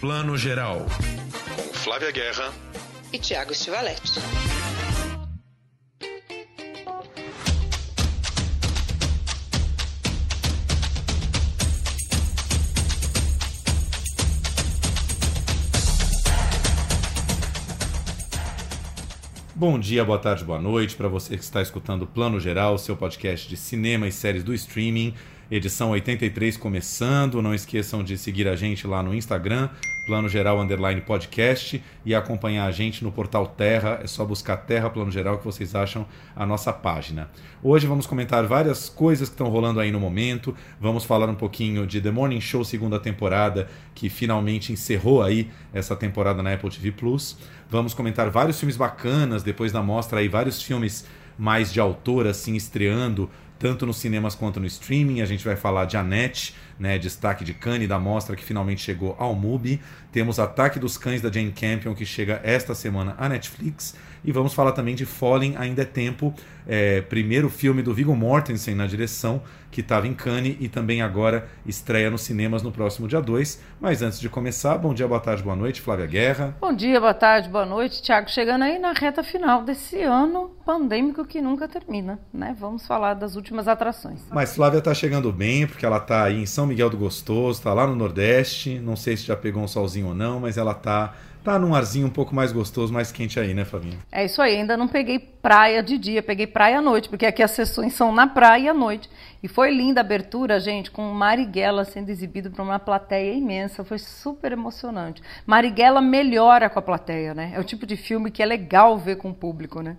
Plano Geral. Com Flávia Guerra e Tiago Stivaletti. Bom dia, boa tarde, boa noite para você que está escutando Plano Geral, seu podcast de cinema e séries do streaming edição 83 começando. Não esqueçam de seguir a gente lá no Instagram, Plano Geral Underline Podcast, e acompanhar a gente no portal Terra. É só buscar Terra Plano Geral que vocês acham a nossa página. Hoje vamos comentar várias coisas que estão rolando aí no momento. Vamos falar um pouquinho de The Morning Show segunda temporada, que finalmente encerrou aí essa temporada na Apple TV Plus. Vamos comentar vários filmes bacanas depois da mostra aí, vários filmes mais de autor assim estreando tanto nos cinemas quanto no streaming. A gente vai falar de Annette, né, destaque de Cannes da mostra que finalmente chegou ao MUBI. Temos Ataque dos Cães da Jane Campion que chega esta semana à Netflix. E vamos falar também de Fallen Ainda é Tempo, é, primeiro filme do Viggo Mortensen na direção, que estava em Cannes e também agora estreia nos cinemas no próximo dia 2. Mas antes de começar, bom dia, boa tarde, boa noite, Flávia Guerra. Bom dia, boa tarde, boa noite, Tiago. Chegando aí na reta final desse ano pandêmico que nunca termina, né? Vamos falar das últimas atrações. Mas Flávia está chegando bem, porque ela está aí em São Miguel do Gostoso, está lá no Nordeste. Não sei se já pegou um solzinho ou não, mas ela está tá num arzinho um pouco mais gostoso, mais quente aí, né, Flavinha? É isso aí, ainda não peguei praia de dia, peguei praia à noite, porque aqui as sessões são na praia à noite. E foi linda a abertura, gente, com Marighella sendo exibido para uma plateia imensa, foi super emocionante. Marighella melhora com a plateia, né? É o tipo de filme que é legal ver com o público, né?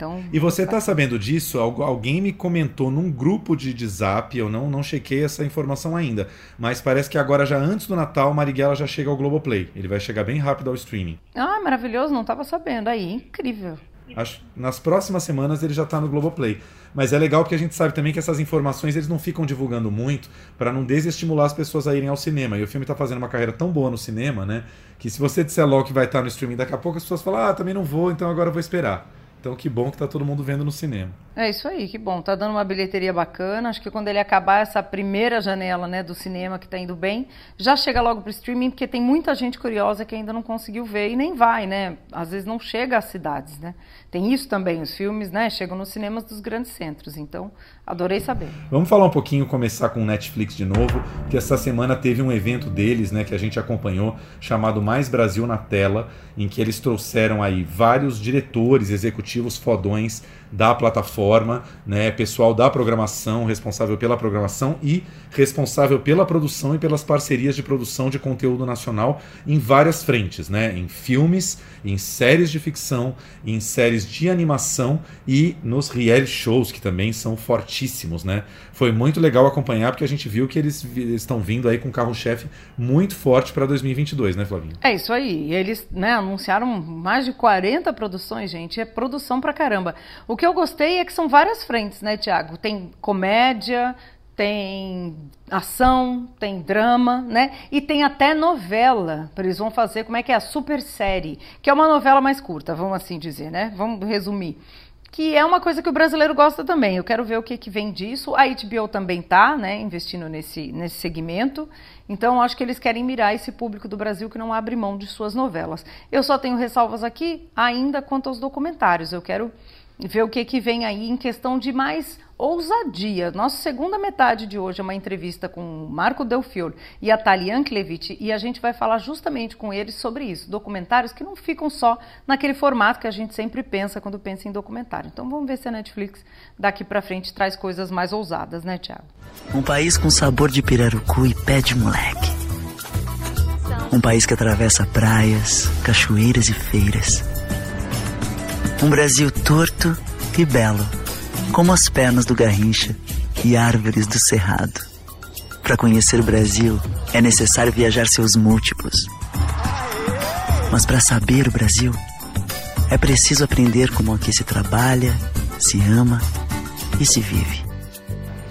Então, e você está sabendo disso? Alguém me comentou num grupo de, de zap, eu não, não chequei essa informação ainda, mas parece que agora, já antes do Natal, Marighella já chega ao Globoplay. Ele vai chegar bem rápido ao streaming. Ah, maravilhoso, não estava sabendo. Aí, incrível. Acho, nas próximas semanas ele já está no Globoplay. Mas é legal porque a gente sabe também que essas informações eles não ficam divulgando muito para não desestimular as pessoas a irem ao cinema. E o filme está fazendo uma carreira tão boa no cinema, né? Que se você disser logo que vai estar no streaming daqui a pouco, as pessoas falam, ah, também não vou, então agora eu vou esperar. Então que bom que tá todo mundo vendo no cinema. É isso aí, que bom. Tá dando uma bilheteria bacana. Acho que quando ele acabar essa primeira janela, né, do cinema que tá indo bem, já chega logo pro streaming, porque tem muita gente curiosa que ainda não conseguiu ver e nem vai, né? Às vezes não chega às cidades, né? Tem isso também, os filmes, né, chegam nos cinemas dos grandes centros. Então, adorei saber. Vamos falar um pouquinho, começar com o Netflix de novo, que essa semana teve um evento deles, né, que a gente acompanhou, chamado Mais Brasil na Tela, em que eles trouxeram aí vários diretores executivos fodões da plataforma, né, pessoal da programação, responsável pela programação e responsável pela produção e pelas parcerias de produção de conteúdo nacional em várias frentes, né, em filmes, em séries de ficção, em séries de animação e nos reality shows que também são fortíssimos, né? Foi muito legal acompanhar porque a gente viu que eles estão vindo aí com um carro-chefe muito forte para 2022, né, Flavinho? É isso aí. Eles, né, anunciaram mais de 40 produções, gente. É produção pra caramba. O que eu gostei é que são várias frentes, né, Tiago? Tem comédia, tem ação, tem drama, né? E tem até novela. Eles vão fazer como é que é a super série, que é uma novela mais curta, vamos assim dizer, né? Vamos resumir. Que é uma coisa que o brasileiro gosta também. Eu quero ver o que, que vem disso. A HBO também tá, né, investindo nesse, nesse segmento. Então, acho que eles querem mirar esse público do Brasil que não abre mão de suas novelas. Eu só tenho ressalvas aqui ainda quanto aos documentários. Eu quero ver o que, que vem aí em questão de mais ousadia. Nossa segunda metade de hoje é uma entrevista com Marco Delfior e a Talian Klevich e a gente vai falar justamente com eles sobre isso. Documentários que não ficam só naquele formato que a gente sempre pensa quando pensa em documentário. Então vamos ver se a Netflix daqui para frente traz coisas mais ousadas, né, Tiago? Um país com sabor de pirarucu e pé de moleque. Um país que atravessa praias, cachoeiras e feiras um Brasil torto e belo, como as pernas do Garrincha e árvores do Cerrado. Para conhecer o Brasil, é necessário viajar seus múltiplos. Mas para saber o Brasil, é preciso aprender como aqui se trabalha, se ama e se vive.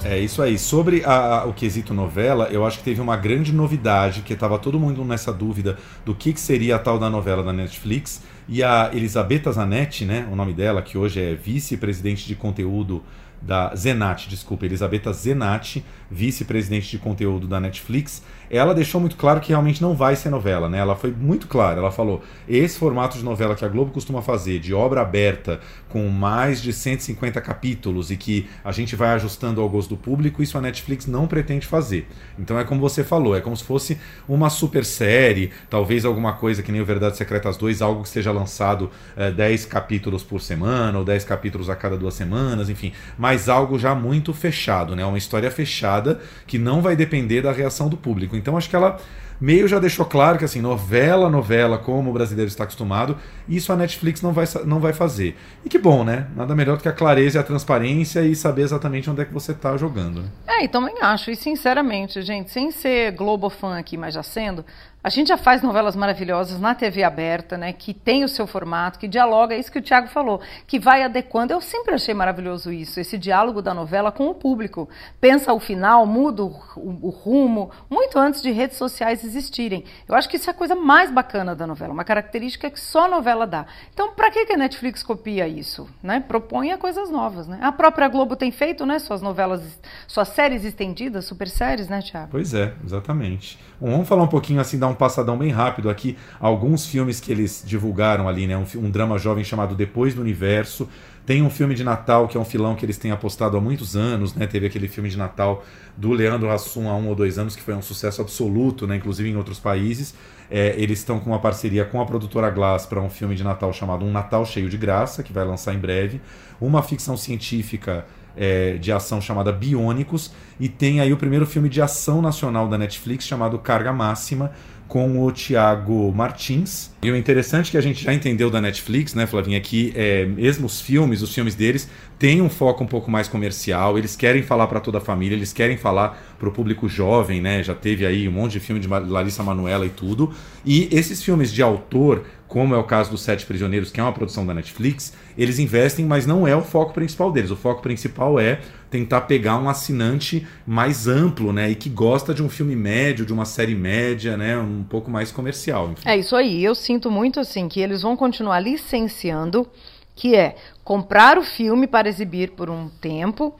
É isso aí. Sobre a, a, o quesito novela, eu acho que teve uma grande novidade, que estava todo mundo nessa dúvida do que, que seria a tal da novela da Netflix. E a Elisabetta Zanetti, né, o nome dela, que hoje é vice-presidente de conteúdo da Zenat, desculpa, Elisabetta Zenatti, vice-presidente de conteúdo da Netflix, ela deixou muito claro que realmente não vai ser novela, né? Ela foi muito clara, ela falou: esse formato de novela que a Globo costuma fazer, de obra aberta, com mais de 150 capítulos e que a gente vai ajustando ao gosto do público, isso a Netflix não pretende fazer. Então é como você falou, é como se fosse uma super série, talvez alguma coisa que nem o Verdades Secretas 2, algo que seja lançado é, 10 capítulos por semana ou 10 capítulos a cada duas semanas, enfim, mas algo já muito fechado, né? Uma história fechada que não vai depender da reação do público. Então acho que ela meio já deixou claro que assim, novela, novela, como o brasileiro está acostumado, isso a Netflix não vai, não vai fazer. E que bom, né? Nada melhor do que a clareza e a transparência e saber exatamente onde é que você está jogando. Né? É, e também acho, e sinceramente, gente, sem ser Globo fã aqui, mas já sendo, a gente já faz novelas maravilhosas na TV aberta, né, que tem o seu formato, que dialoga, é isso que o Tiago falou, que vai adequando. Eu sempre achei maravilhoso isso, esse diálogo da novela com o público. Pensa o final, muda o, o, rumo, muito antes de redes sociais existirem. Eu acho que isso é a coisa mais bacana da novela, uma característica que só a novela dá. Então, para que, que a Netflix copia isso? Né? Proponha coisas novas. Né? A própria Globo tem feito né, suas novelas, suas séries estendidas, super séries, né, Tiago? Pois é, exatamente. Bom, vamos falar um pouquinho assim da um passadão bem rápido aqui alguns filmes que eles divulgaram ali, né? Um, um, drama jovem chamado Depois do Universo. Tem um filme de Natal que é um filão que eles têm apostado há muitos anos, né? Teve aquele filme de Natal do Leandro Hassum há um ou dois anos que foi um sucesso absoluto, né? Inclusive em outros países. É, eles estão com uma parceria com a produtora Glass para um filme de Natal chamado Um Natal Cheio de Graça, que vai lançar em breve. Uma ficção científica é, de ação chamada Biônicos, e tem aí o primeiro filme de ação nacional da Netflix chamado Carga Máxima, com o Thiago Martins. E o interessante que a gente já entendeu da Netflix, né, Flavinha, é que é, mesmo os filmes, os filmes deles, têm um foco um pouco mais comercial, eles querem falar para toda a família, eles querem falar para o público jovem, né? Já teve aí um monte de filme de Larissa Manoela e tudo. E esses filmes de autor, como é o caso dos Sete Prisioneiros, que é uma produção da Netflix, eles investem, mas não é o foco principal deles. O foco principal é tentar pegar um assinante mais amplo, né? E que gosta de um filme médio, de uma série média, né? Um pouco mais comercial. Enfim. É isso aí. Eu sinto muito assim que eles vão continuar licenciando que é comprar o filme para exibir por um tempo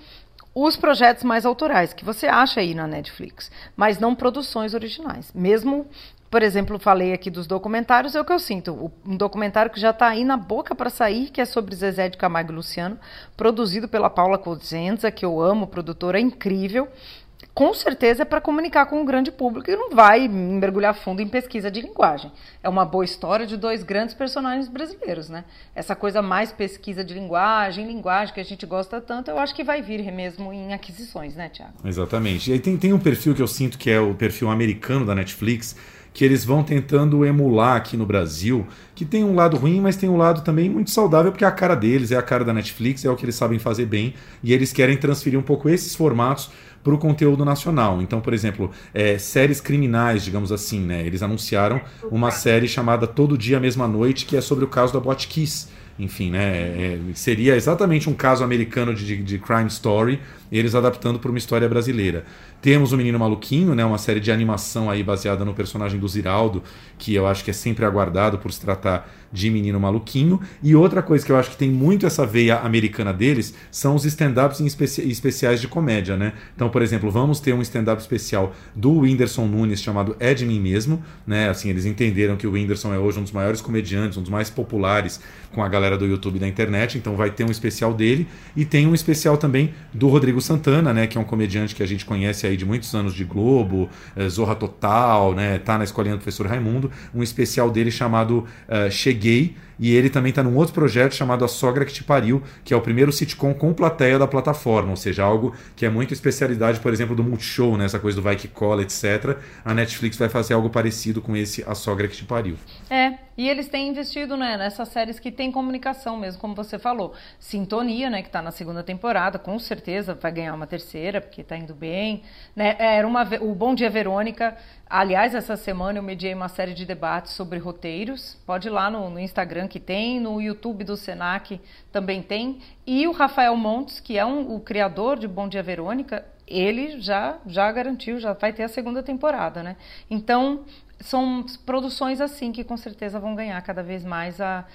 os projetos mais autorais que você acha aí na Netflix, mas não produções originais. Mesmo, por exemplo, falei aqui dos documentários, é o que eu sinto. Um documentário que já está aí na boca para sair, que é sobre Zezé de Camargo e Luciano, produzido pela Paula Cosenza, que eu amo, produtora incrível com certeza é para comunicar com o grande público e não vai mergulhar fundo em pesquisa de linguagem. É uma boa história de dois grandes personagens brasileiros, né? Essa coisa mais pesquisa de linguagem, linguagem que a gente gosta tanto, eu acho que vai vir mesmo em aquisições, né, Tiago? Exatamente. E aí tem, tem um perfil que eu sinto que é o perfil americano da Netflix, que eles vão tentando emular aqui no Brasil, que tem um lado ruim, mas tem um lado também muito saudável, porque é a cara deles, é a cara da Netflix, é o que eles sabem fazer bem, e eles querem transferir um pouco esses formatos para o conteúdo nacional. Então, por exemplo, é, séries criminais, digamos assim, né? Eles anunciaram uma série chamada Todo Dia Mesma Noite, que é sobre o caso da Botkiss. Enfim, né? É, seria exatamente um caso americano de, de crime story, eles adaptando para uma história brasileira. Temos o Menino Maluquinho, né, uma série de animação aí baseada no personagem do Ziraldo, que eu acho que é sempre aguardado por se tratar de Menino Maluquinho. E outra coisa que eu acho que tem muito essa veia americana deles são os stand-ups especi especiais de comédia, né? Então, por exemplo, vamos ter um stand-up especial do Whindersson Nunes chamado É de Mim Mesmo, né? Assim, eles entenderam que o Whindersson é hoje um dos maiores comediantes, um dos mais populares com a galera do YouTube e da internet, então vai ter um especial dele. E tem um especial também do Rodrigo Santana, né? Que é um comediante que a gente conhece aí de muitos anos de Globo, eh, Zorra Total, né? Tá na escolinha do professor Raimundo. Um especial dele chamado uh, Cheguei peguei e ele também está num outro projeto chamado A Sogra Que Te Pariu, que é o primeiro sitcom com plateia da plataforma, ou seja, algo que é muito especialidade, por exemplo, do Multishow, né? essa coisa do Vai Que Cola, etc. A Netflix vai fazer algo parecido com esse A Sogra Que Te Pariu. É, e eles têm investido né, nessas séries que tem comunicação mesmo, como você falou. Sintonia, né, que está na segunda temporada, com certeza vai ganhar uma terceira, porque está indo bem. Né? Era uma, o Bom Dia Verônica. Aliás, essa semana eu mediei uma série de debates sobre roteiros. Pode ir lá no, no Instagram que tem, no YouTube do Senac também tem. E o Rafael Montes, que é um, o criador de Bom Dia Verônica, ele já já garantiu, já vai ter a segunda temporada, né? Então, são produções assim que com certeza vão ganhar cada vez mais a,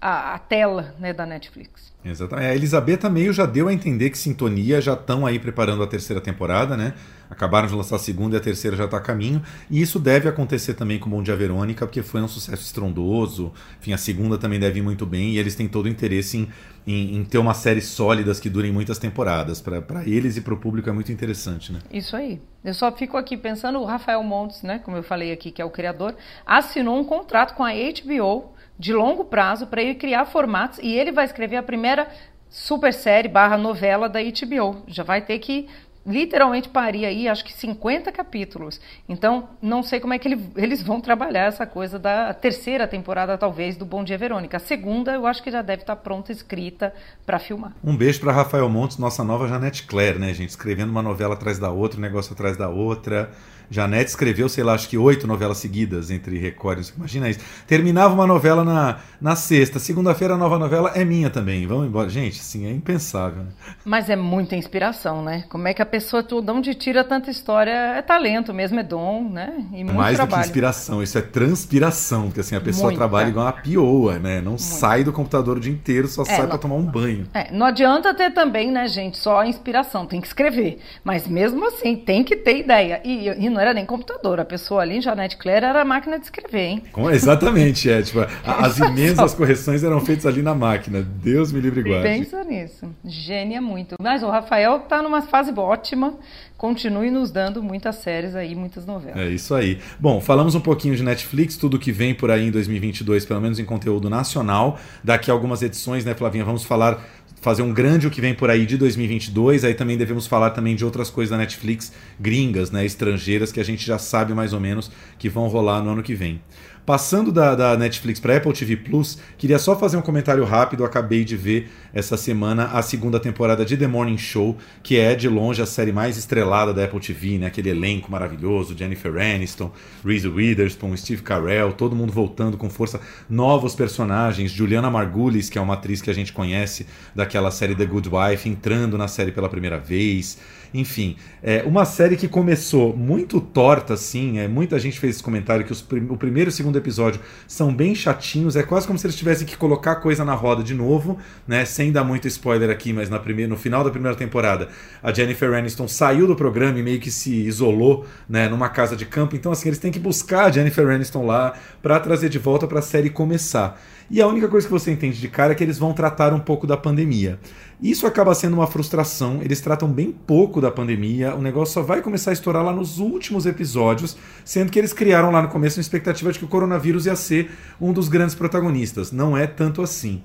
a, a tela né, da Netflix. Exatamente. A Elisabetta meio já deu a entender que Sintonia já estão aí preparando a terceira temporada, né? Acabaram de lançar a segunda e a terceira já está a caminho. E isso deve acontecer também com Bom Dia Verônica, porque foi um sucesso estrondoso. Enfim, a segunda também deve ir muito bem e eles têm todo o interesse em, em, em ter uma série sólidas que durem muitas temporadas. Para eles e para o público é muito interessante, né? Isso aí. Eu só fico aqui pensando, o Rafael Montes, né, como eu falei aqui, que é o criador, assinou um contrato com a HBO de longo prazo para ele criar formatos e ele vai escrever a primeira super série barra novela da HBO. Já vai ter que literalmente parir aí, acho que 50 capítulos. Então, não sei como é que ele, eles vão trabalhar essa coisa da terceira temporada, talvez, do Bom Dia Verônica. A segunda, eu acho que já deve estar pronta, escrita para filmar. Um beijo para Rafael Montes, nossa nova Janete Claire, né, gente? Escrevendo uma novela atrás da outra, um negócio atrás da outra. Janete escreveu, sei lá, acho que oito novelas seguidas entre recordes. Imagina isso. Terminava uma novela na, na sexta. Segunda-feira a nova novela é minha também. Vamos embora. Gente, assim, é impensável. Né? Mas é muita inspiração, né? Como é que a pessoa, de onde tira tanta história? É talento mesmo, é dom, né? E muito Mais trabalho. do que inspiração, isso é transpiração. Porque assim, a pessoa Muita. trabalha igual uma pioa, né? Não Muito. sai do computador o dia inteiro, só é, sai para tomar um banho. É, não adianta ter também, né, gente, só a inspiração. Tem que escrever. Mas mesmo assim, tem que ter ideia. E, e não era nem computador. A pessoa ali, Janete Claire, era máquina de escrever, hein? Com, exatamente, é. Tipo, as imensas correções eram feitas ali na máquina. Deus me livre guarde. Pensa nisso. Gênia muito. Mas o Rafael tá numa fase ótima. Continue nos dando muitas séries aí, muitas novelas. É isso aí. Bom, falamos um pouquinho de Netflix, tudo que vem por aí em 2022, pelo menos em conteúdo nacional. Daqui a algumas edições, né, Flavinha, vamos falar fazer um grande o que vem por aí de 2022. Aí também devemos falar também de outras coisas da Netflix gringas, né, estrangeiras que a gente já sabe mais ou menos que vão rolar no ano que vem. Passando da, da Netflix para Apple TV Plus, queria só fazer um comentário rápido. Acabei de ver essa semana a segunda temporada de The Morning Show, que é de longe a série mais estrelada da Apple TV, né? Aquele elenco maravilhoso: Jennifer Aniston, Reese Witherspoon, Steve Carell, todo mundo voltando com força. Novos personagens: Juliana Margulies, que é uma atriz que a gente conhece daquela série The Good Wife, entrando na série pela primeira vez. Enfim, é uma série que começou muito torta, assim. É, muita gente fez esse comentário que os, o primeiro e o segundo episódio são bem chatinhos. É quase como se eles tivessem que colocar coisa na roda de novo, né? Sem dar muito spoiler aqui, mas na primeira, no final da primeira temporada, a Jennifer Aniston saiu do programa e meio que se isolou, né? Numa casa de campo. Então, assim, eles têm que buscar a Jennifer Aniston lá para trazer de volta para a série começar. E a única coisa que você entende de cara é que eles vão tratar um pouco da pandemia. Isso acaba sendo uma frustração, eles tratam bem pouco da pandemia, o negócio só vai começar a estourar lá nos últimos episódios, sendo que eles criaram lá no começo uma expectativa de que o coronavírus ia ser um dos grandes protagonistas. Não é tanto assim.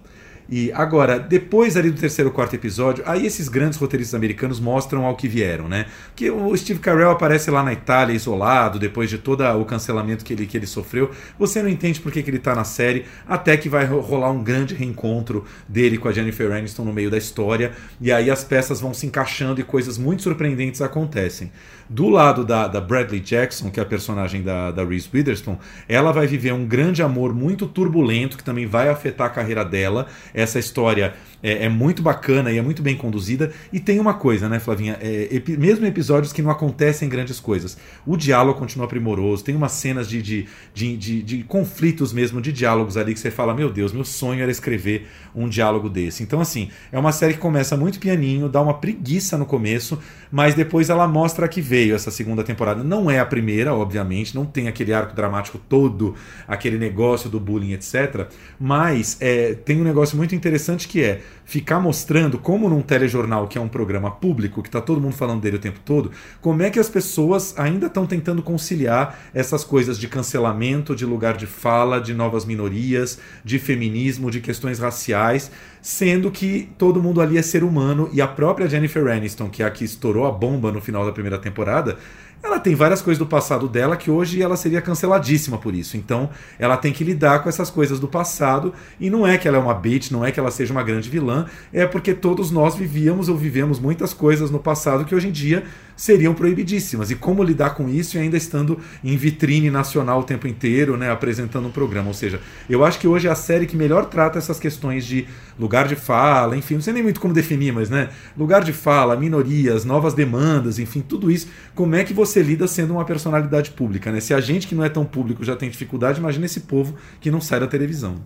E agora, depois ali do terceiro quarto episódio, aí esses grandes roteiristas americanos mostram ao que vieram, né? Que o Steve Carell aparece lá na Itália isolado, depois de todo o cancelamento que ele, que ele sofreu. Você não entende por que, que ele tá na série, até que vai rolar um grande reencontro dele com a Jennifer Aniston no meio da história. E aí as peças vão se encaixando e coisas muito surpreendentes acontecem. Do lado da, da Bradley Jackson, que é a personagem da, da Reese Witherspoon, ela vai viver um grande amor muito turbulento que também vai afetar a carreira dela. Essa história é, é, muito bacana e é muito bem conduzida. E tem uma coisa, né, Flavinha? É, epi mesmo episódios que não acontecem grandes coisas, o diálogo continua primoroso. Tem umas cenas de, de, de, de, de conflitos mesmo, de diálogos ali que você fala: Meu Deus, meu sonho era escrever um diálogo desse. Então, assim, é uma série que começa muito pianinho, dá uma preguiça no começo, mas depois ela mostra que veio essa segunda temporada. Não é a primeira, obviamente, não tem aquele arco dramático todo, aquele negócio do bullying, etc. Mas é, tem um negócio muito interessante que é ficar mostrando como num telejornal, que é um programa público, que está todo mundo falando dele o tempo todo, como é que as pessoas ainda estão tentando conciliar essas coisas de cancelamento, de lugar de fala, de novas minorias, de feminismo, de questões raciais, sendo que todo mundo ali é ser humano e a própria Jennifer Aniston, que é a que estourou a bomba no final da primeira temporada, ela tem várias coisas do passado dela que hoje ela seria canceladíssima por isso. Então, ela tem que lidar com essas coisas do passado e não é que ela é uma bitch, não é que ela seja uma grande vilã, é porque todos nós vivíamos ou vivemos muitas coisas no passado que hoje em dia seriam proibidíssimas. E como lidar com isso e ainda estando em vitrine nacional o tempo inteiro, né, apresentando um programa. Ou seja, eu acho que hoje é a série que melhor trata essas questões de lugar de fala, enfim, não sei nem muito como definir, mas né, lugar de fala, minorias, novas demandas, enfim, tudo isso. Como é que você lida sendo uma personalidade pública, né? Se a gente que não é tão público já tem dificuldade, imagina esse povo que não sai da televisão.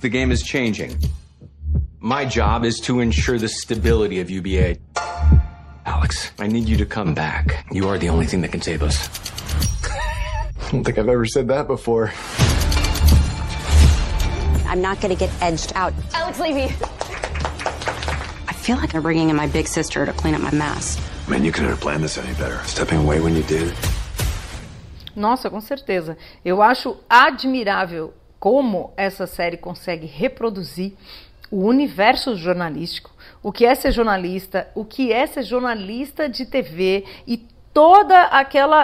The game is changing. My job is to ensure the stability of UBA. Alex, I need you to come back. You are the only thing that can save us. I don't think I've ever said that before. I'm not going to get edged out. Alex Levy. I feel like I'm bringing in my big sister to clean up my mess. Man, you couldn't have planned this any better. Stepping away when you did. Nossa, com certeza. Eu acho admirável como essa série consegue reproduzir o universo jornalístico, o que é ser jornalista, o que é ser jornalista de TV e toda aquela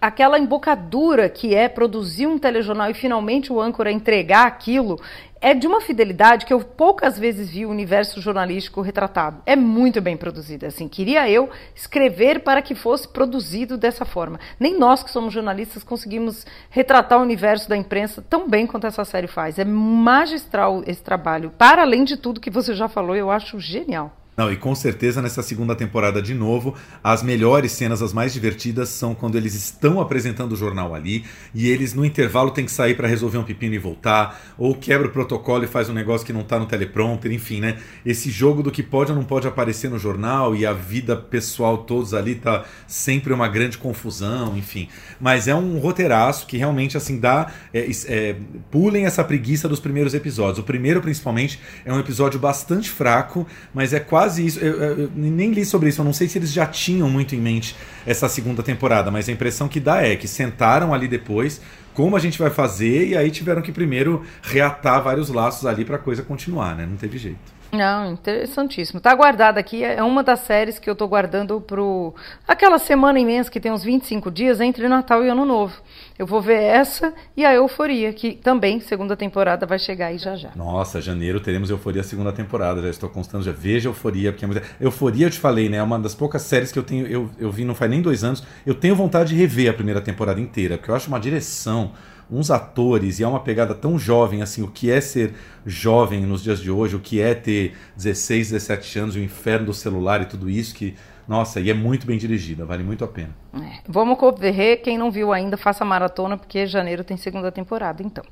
aquela embocadura que é produzir um telejornal e finalmente o âncora entregar aquilo, é de uma fidelidade que eu poucas vezes vi o universo jornalístico retratado. É muito bem produzido. Assim, queria eu escrever para que fosse produzido dessa forma. Nem nós que somos jornalistas conseguimos retratar o universo da imprensa tão bem quanto essa série faz. É magistral esse trabalho. Para além de tudo que você já falou, eu acho genial. Não, e com certeza nessa segunda temporada de novo, as melhores cenas, as mais divertidas, são quando eles estão apresentando o jornal ali e eles no intervalo têm que sair para resolver um pepino e voltar, ou quebra o protocolo e faz um negócio que não tá no teleprompter, enfim, né? Esse jogo do que pode ou não pode aparecer no jornal e a vida pessoal todos ali tá sempre uma grande confusão, enfim. Mas é um roteiraço que realmente assim dá. É, é, pulem essa preguiça dos primeiros episódios. O primeiro, principalmente, é um episódio bastante fraco, mas é quase quase isso. Eu, eu, nem li sobre isso, eu não sei se eles já tinham muito em mente essa segunda temporada, mas a impressão que dá é que sentaram ali depois, como a gente vai fazer, e aí tiveram que primeiro reatar vários laços ali para a coisa continuar, né? Não teve jeito. Não, interessantíssimo. Tá guardado aqui, é uma das séries que eu tô guardando pro aquela semana imensa que tem uns 25 dias entre Natal e Ano Novo. Eu vou ver essa e a Euforia, que também segunda temporada vai chegar aí já já. Nossa, janeiro teremos Euforia segunda temporada, já estou constando, já veja Euforia, porque é Euforia eu te falei, né, é uma das poucas séries que eu tenho, eu, eu vi não faz nem dois anos, eu tenho vontade de rever a primeira temporada inteira, porque eu acho uma direção uns atores e é uma pegada tão jovem assim, o que é ser jovem nos dias de hoje, o que é ter 16, 17 anos, o inferno do celular e tudo isso que nossa, e é muito bem dirigida, vale muito a pena. É, vamos correr, quem não viu ainda, faça maratona, porque janeiro tem segunda temporada, então.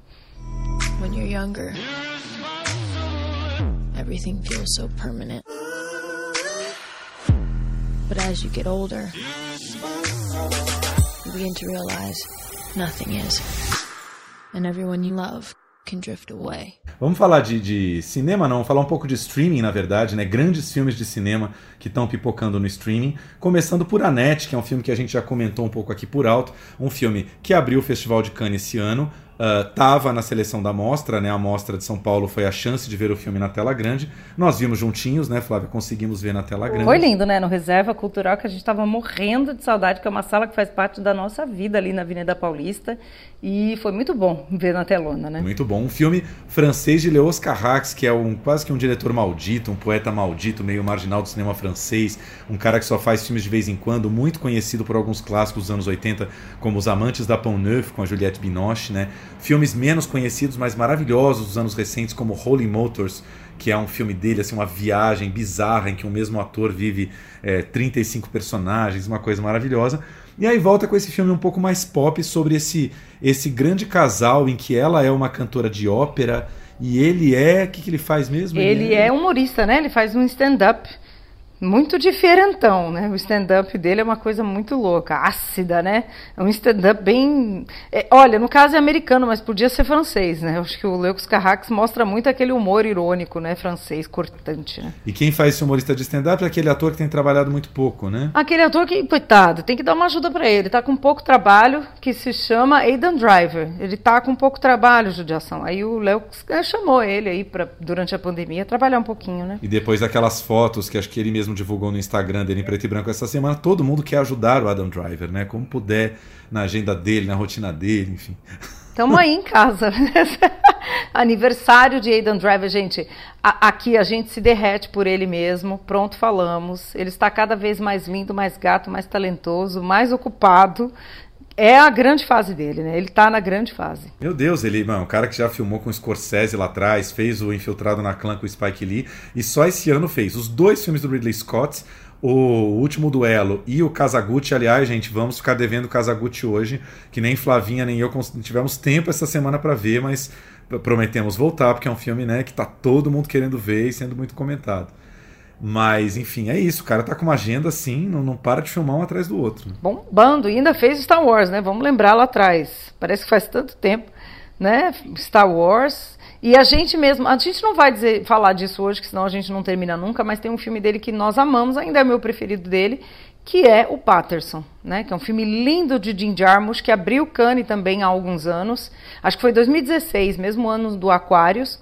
When you're younger, everything feels so permanent. But as you get older, you begin to realize nothing is and everyone you love can drift away. Vamos falar de, de, cinema, não, falar um pouco de streaming, na verdade, né? Grandes filmes de cinema que estão pipocando no streaming. Começando por Annette, que é um filme que a gente já comentou um pouco aqui por alto. Um filme que abriu o Festival de Cannes esse ano estava uh, na seleção da mostra, né? A mostra de São Paulo foi a chance de ver o filme na tela grande. Nós vimos juntinhos, né, Flávia? Conseguimos ver na tela grande. Foi lindo, né? No Reserva Cultural, que a gente estava morrendo de saudade, que é uma sala que faz parte da nossa vida ali na Avenida Paulista. E foi muito bom ver na telona, né? Muito bom. Um filme francês de Leos Carrax, que é um quase que um diretor maldito, um poeta maldito, meio marginal do cinema francês, um cara que só faz filmes de vez em quando, muito conhecido por alguns clássicos dos anos 80, como Os Amantes da Pont Neuf, com a Juliette Binoche, né? Filmes menos conhecidos, mas maravilhosos dos anos recentes, como Holy Motors, que é um filme dele, assim, uma viagem bizarra em que o mesmo ator vive é, 35 personagens, uma coisa maravilhosa. E aí volta com esse filme um pouco mais pop sobre esse, esse grande casal em que ela é uma cantora de ópera e ele é. O que, que ele faz mesmo? Ele, ele é... é humorista, né? Ele faz um stand-up muito diferentão, né? O stand-up dele é uma coisa muito louca, ácida, né? É um stand-up bem. É, olha, no caso é americano, mas podia ser francês, né? Eu acho que o Leux Carrax mostra muito aquele humor irônico, né? Francês, cortante, né? E quem faz esse humorista de stand-up é aquele ator que tem trabalhado muito pouco, né? Aquele ator que, coitado, tem que dar uma ajuda para ele. Tá com pouco trabalho, que se chama Aidan Driver. Ele tá com pouco trabalho, judiação. Aí o Leux chamou ele aí para durante a pandemia trabalhar um pouquinho, né? E depois daquelas fotos que acho que ele mesmo mesmo divulgou no Instagram dele em preto e branco essa semana, todo mundo quer ajudar o Adam Driver, né? Como puder, na agenda dele, na rotina dele, enfim. Estamos aí em casa. Aniversário de Aidan Driver, gente. A, aqui a gente se derrete por ele mesmo. Pronto, falamos. Ele está cada vez mais lindo, mais gato, mais talentoso, mais ocupado é a grande fase dele, né? Ele tá na grande fase. Meu Deus, ele, mano, o cara que já filmou com o Scorsese lá atrás, fez o Infiltrado na Clã com o Spike Lee, e só esse ano fez os dois filmes do Ridley Scott, o último duelo e o Kazaguchi. Aliás, gente, vamos ficar devendo o Kazaguchi hoje, que nem Flavinha nem eu tivemos tempo essa semana para ver, mas prometemos voltar, porque é um filme né, que tá todo mundo querendo ver e sendo muito comentado. Mas, enfim, é isso. O cara tá com uma agenda assim, não, não para de filmar um atrás do outro. Bombando, e ainda fez Star Wars, né? Vamos lembrar lá atrás. Parece que faz tanto tempo, né? Star Wars. E a gente mesmo, a gente não vai dizer, falar disso hoje, que senão a gente não termina nunca, mas tem um filme dele que nós amamos, ainda é meu preferido dele, que é o Patterson, né? Que é um filme lindo de Jim Jarmusch, que abriu Cannes também há alguns anos. Acho que foi 2016, mesmo ano do Aquarius.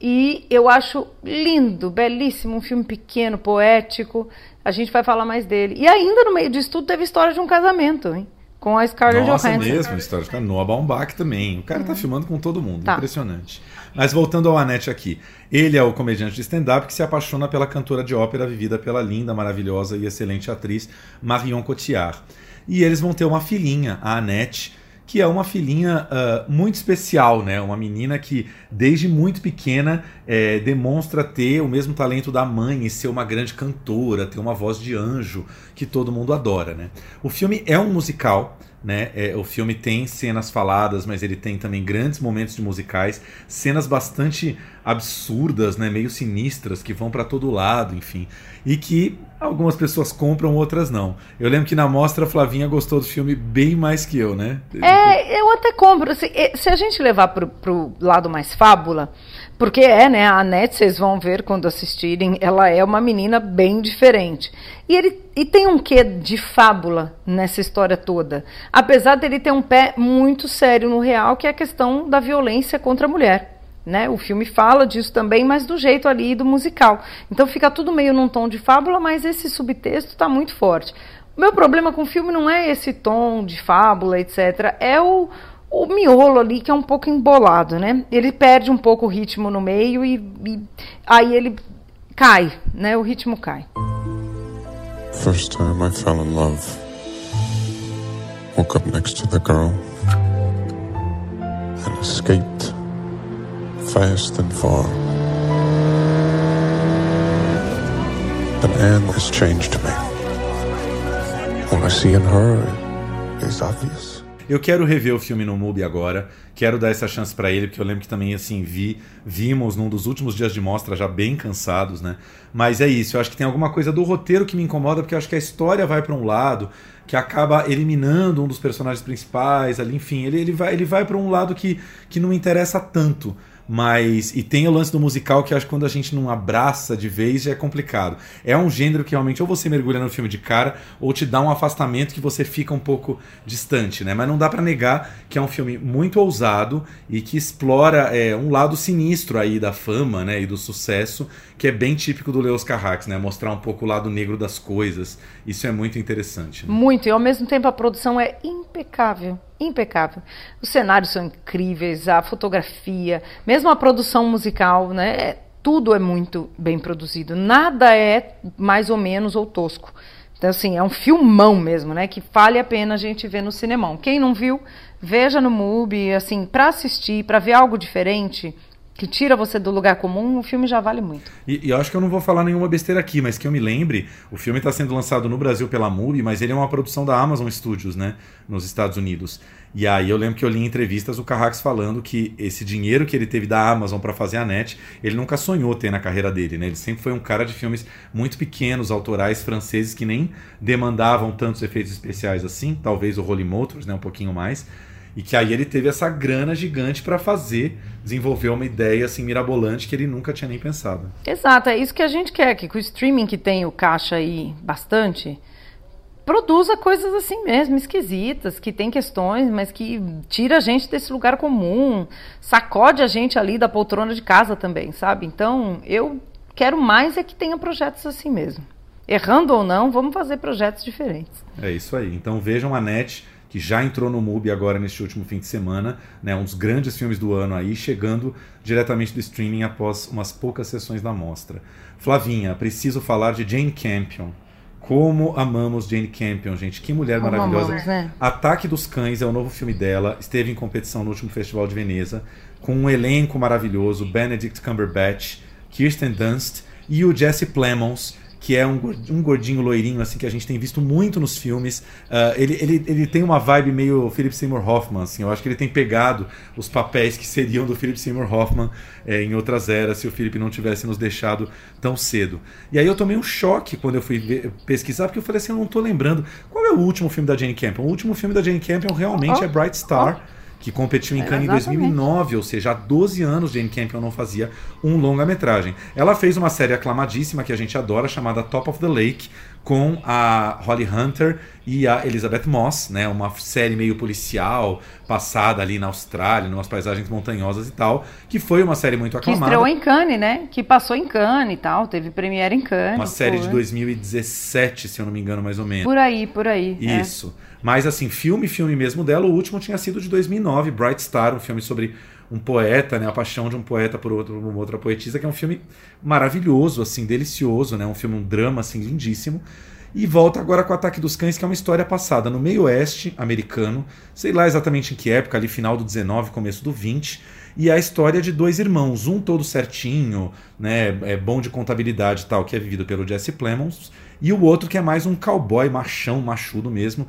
E eu acho lindo, belíssimo, um filme pequeno, poético. A gente vai falar mais dele. E ainda no meio disso tudo teve história de um casamento, hein? Com a Scarlett Nossa, Johansson. mesmo, história de Noah Baumbach também. O cara tá filmando com todo mundo, Tá. impressionante. Mas voltando ao Anete aqui. Ele é o comediante de stand-up que se apaixona pela cantora de ópera vivida pela linda, maravilhosa e excelente atriz Marion Cotillard. E eles vão ter uma filhinha, a Anete, que é uma filhinha ah, muito especial, né? Uma menina que, desde muito pequena, eh, demonstra ter o mesmo talento da mãe e ser uma grande cantora, ter uma voz de anjo que todo mundo adora, né? O filme é um musical, né? É, o filme tem cenas faladas, mas ele tem também grandes momentos de musicais, cenas bastante absurdas, né? Meio sinistras que vão pra todo lado, enfim, e que algumas pessoas compram, outras não. Eu lembro que na mostra a Flavinha gostou do filme bem mais que eu, né? É, eu até compro. Se, se a gente levar pro, pro lado mais fábula, porque é, né? A Annette, vocês vão ver quando assistirem, ela é uma menina bem diferente. E ele e tem um quê de fábula nessa história toda. Apesar dele ter um pé muito sério no real, que é a questão da violência contra a mulher. Né? O filme fala disso também, mas do jeito ali do musical. Então fica tudo meio num tom de fábula, mas esse subtexto está muito forte. O meu problema com o filme não é esse tom de fábula, etc. É o, o miolo ali que é um pouco embolado, né? Ele perde um pouco o ritmo no meio e, e aí ele cai, né? O ritmo cai. First time I fell in love. Woke up next to the girl and escaped fast and far. But Anne has changed me. What I see in her is obvious. Eu quero rever o filme no MUBI agora. Quero dar essa chance pra ele, porque eu lembro que também assim vi, vimos num dos últimos dias de mostra já bem cansados, né? Mas é isso, eu acho que tem alguma coisa do roteiro que me incomoda, porque eu acho que a história vai pra um lado que acaba eliminando um dos personagens principais ali, enfim, ele, ele vai ele vai para um lado que, que não interessa tanto. Mas. E tem o lance do musical que acho que quando a gente não abraça de vez já é complicado. É um gênero que realmente ou você mergulha no filme de cara, ou te dá um afastamento que você fica um pouco distante, né? Mas não dá pra negar que é um filme muito ousado e que explora é, um lado sinistro aí da fama, né? E do sucesso, que é bem típico do Leos Carrax, né? Mostrar um pouco o lado negro das coisas. Isso é muito interessante. Né? Muito, e ao mesmo tempo a produção é impecável. Impecável. Os cenários são incríveis, a fotografia, mesmo a produção musical, né? é- tudo é muito bem produzido. Nada é mais ou menos ou tosco. Então, assim, é um filmão mesmo, né? Que vale a pena a gente ver no cinemão. Quem não viu, veja no MUBI, assim, para assistir, para ver algo diferente, que tira você do lugar comum, o filme já vale muito. E, e eu acho que eu não vou falar nenhuma besteira aqui, mas que eu me lembre, o filme está sendo lançado no Brasil pela MUBI, mas ele é uma produção da Amazon Studios, né? Nos Estados Unidos. E aí eu lembro que eu li em entrevistas o Carrax falando que esse dinheiro que ele teve da Amazon para fazer a net, ele nunca sonhou ter na carreira dele, né? Ele sempre foi um cara de filmes muito pequenos, autorais, franceses, que nem demandavam tantos efeitos especiais assim, talvez o Holy Motors, né? Um pouquinho mais. E que aí ele teve essa grana gigante para fazer, desenvolver uma ideia assim mirabolante que ele nunca tinha nem pensado. Exato, é isso que a gente quer, que com o streaming que tem o caixa aí bastante, produza coisas assim mesmo, esquisitas, que tem questões, mas que tira a gente desse lugar comum, sacode a gente ali da poltrona de casa também, sabe? Então, eu quero mais é que tenha projetos assim mesmo. Errando ou não, vamos fazer projetos diferentes. É isso aí. Então vejam a NET, que já entrou no MUBI agora neste último fim de semana, né, um dos grandes filmes do ano aí, chegando diretamente do streaming após umas poucas sessões da mostra. Flavinha, preciso falar de Jane Campion. Como amamos Jane Campion, gente. Que mulher Como maravilhosa. amamos, né? Ataque dos Cães é o novo filme dela. Esteve em competição no último Festival de Veneza. Com um elenco maravilhoso. Benedict Cumberbatch, Kirsten Dunst e o Jesse Plemons, que é um, um gordinho loirinho, assim, que a gente tem visto muito nos filmes. Uh, ele, ele, ele tem uma vibe meio Philip Seymour Hoffman, assim. Eu acho que ele tem pegado os papéis que seriam do Philip Seymour Hoffman é, em outras eras, se o Philip não tivesse nos deixado tão cedo. E aí eu tomei um choque quando eu fui ver, pesquisar, porque eu falei assim, eu não tô lembrando. Qual é o último filme da Jane Campion? O último filme da Jane Campion realmente oh, é Bright Star. Oh que competiu em é, Cannes em 2009, ou seja, há 12 anos Jane Campion não fazia um longa-metragem. Ela fez uma série aclamadíssima que a gente adora, chamada Top of the Lake, com a Holly Hunter e a Elizabeth Moss, né, uma série meio policial, passada ali na Austrália, umas paisagens montanhosas e tal, que foi uma série muito aclamada. Que estreou em Cannes, né? Que passou em Cannes e tal, teve premiere em Cannes. Uma série de 2017, se eu não me engano, mais ou menos. Por aí, por aí. É. Isso. É. Mas assim, filme, filme mesmo dela, o último tinha sido de 2009, Bright Star, um filme sobre um poeta, né, a paixão de um poeta por outro, uma outra poetisa, que é um filme maravilhoso, assim, delicioso, né, um filme, um drama, assim, lindíssimo. E volta agora com o Ataque dos Cães, que é uma história passada no meio oeste americano, sei lá exatamente em que época, ali final do 19, começo do 20, e é a história de dois irmãos, um todo certinho, né, é bom de contabilidade e tal, que é vivido pelo Jesse Plemons, e o outro que é mais um cowboy machão, machudo mesmo,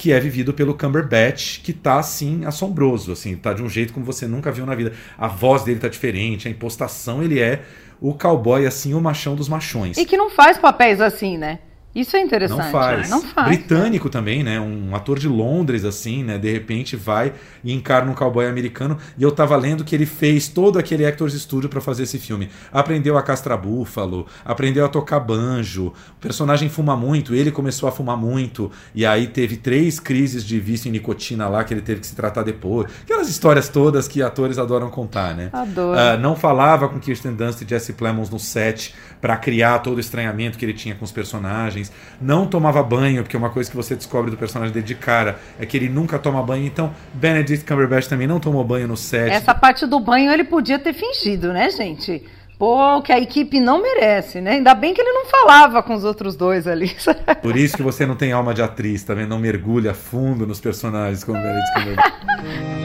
que é vivido pelo Cumberbatch, que tá assim assombroso, assim, tá de um jeito como você nunca viu na vida. A voz dele tá diferente, a impostação, ele é o cowboy assim, o machão dos machões. E que não faz papéis assim, né? Isso é interessante. Não faz. Né? Não faz. Britânico né? também, né? Um ator de Londres, assim, né? De repente vai e encarna um cowboy americano. E eu tava lendo que ele fez todo aquele Actors Studio para fazer esse filme. Aprendeu a castrar búfalo, aprendeu a tocar banjo. O personagem fuma muito, ele começou a fumar muito. E aí teve três crises de vício em nicotina lá que ele teve que se tratar depois. Aquelas histórias todas que atores adoram contar, né? Adoro. Uh, não falava com Kirsten Dunst e Jesse Plemons no set para criar todo o estranhamento que ele tinha com os personagens personagens. Não tomava banho, porque é uma coisa que você descobre do personagem dele de cara é que ele nunca toma banho. Então, Benedict Cumberbatch também não tomou banho no set. Essa parte do banho ele podia ter fingido, né, gente? Pô, que a equipe não merece, né? Ainda bem que ele não falava com os outros dois ali. Por isso que você não tem alma de atriz, também tá não mergulha fundo nos personagens como Benedict Cumberbatch.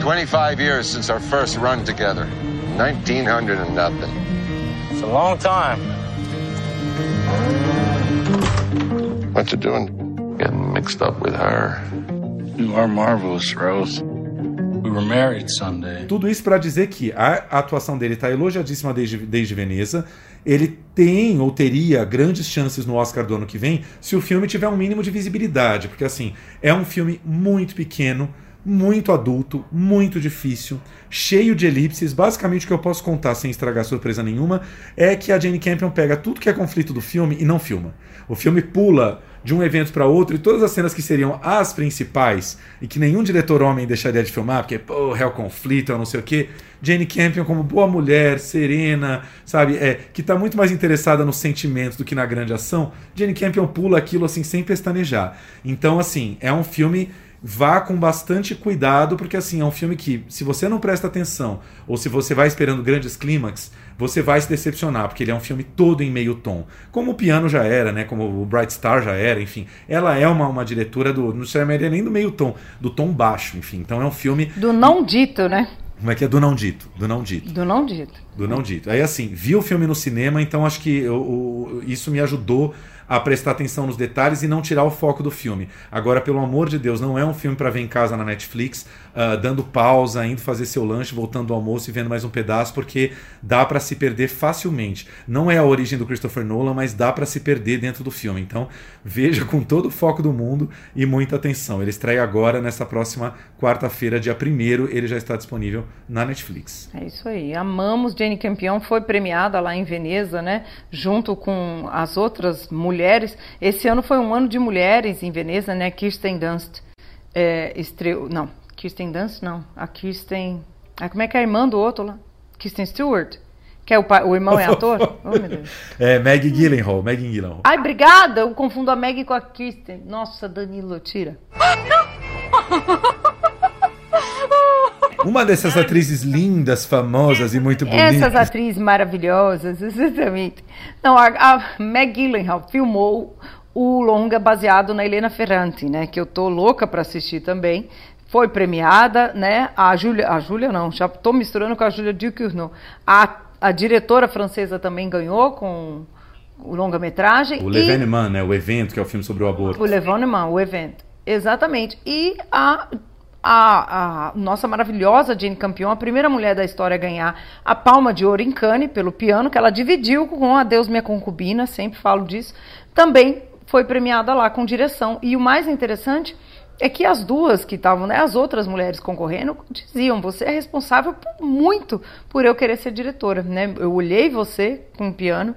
25 years since our first run together. 1900 and nothing. It's a long time. What you doing? Getting mixed up with her. You are marvelous, Rose. We were married Sunday. Tudo isso para dizer que a atuação dele está elogiadíssima desde, desde Veneza. Ele tem ou teria grandes chances no Oscar do ano que vem se o filme tiver um mínimo de visibilidade, porque assim, é um filme muito pequeno, muito adulto, muito difícil, cheio de elipses. Basicamente, o que eu posso contar sem estragar surpresa nenhuma é que a Jane Campion pega tudo que é conflito do filme e não filma. O filme pula de um evento para outro e todas as cenas que seriam as principais e que nenhum diretor homem deixaria de filmar, porque, pô, é o conflito, eu não sei o quê. Jane Campion, como boa mulher, serena, sabe, é, que está muito mais interessada no sentimento do que na grande ação, Jane Campion pula aquilo assim sem pestanejar. Então, assim, é um filme vá com bastante cuidado, porque assim, é um filme que, se você não presta atenção, ou se você vai esperando grandes clímax, você vai se decepcionar, porque ele é um filme todo em meio tom. Como o piano já era, né? Como o Bright Star já era, enfim. Ela é uma, uma diretora do. Não chamaria nem do meio tom, do tom baixo, enfim. Então é um filme. Do não dito, né? Como é que é? Do não dito. Do não dito. Do não dito. Do não dito. Aí assim, vi o filme no cinema, então acho que eu, eu, isso me ajudou a prestar atenção nos detalhes e não tirar o foco do filme. Agora, pelo amor de Deus, não é um filme para ver em casa na Netflix, uh, dando pausa, indo fazer seu lanche, voltando do almoço e vendo mais um pedaço, porque dá para se perder facilmente. Não é a origem do Christopher Nolan, mas dá para se perder dentro do filme. Então, veja com todo o foco do mundo e muita atenção. Ele estreia agora, nessa próxima quarta-feira, dia 1 ele já está disponível na Netflix. É isso aí. Amamos Jane Campion, foi premiada lá em Veneza, né? Junto com as outras mulheres. Esse ano foi um ano de mulheres em Veneza, né? Kirsten Dunst é, estreou. Não, Kirsten Dunst não. A Kirsten. Ah, como é que é a irmã do outro lá? Kirsten Stewart? Que é o, pai, o irmão é ator? oh, meu Deus. É, Maggie Gyllenhaal, Maggie Gyllenhaal. Ai, obrigada! Eu confundo a Maggie com a Kirsten. Nossa, Danilo, tira. Uma dessas atrizes lindas, famosas e muito bonitas. Essas atrizes maravilhosas, exatamente. Não, a, a Meg Gyllenhaal filmou o longa baseado na Helena Ferrante, né? Que eu tô louca para assistir também. Foi premiada, né? A Júlia, a Júlia não, já tô misturando com a Júlia Ducournau. A, a diretora francesa também ganhou com o longa-metragem. O L'Evénement, né? O evento, que é o filme sobre o aborto. O L'Evénement, o evento. Exatamente. E a, a, a, nossa maravilhosa Jane Campion, a primeira mulher da história a ganhar a palma de ouro em Cannes pelo piano, que ela dividiu com a Deus Minha Concubina, sempre falo disso, também foi premiada lá com direção. E o mais interessante é que as duas que estavam, né, as outras mulheres concorrendo, diziam: você é responsável por muito por eu querer ser diretora. Né? Eu olhei você com o piano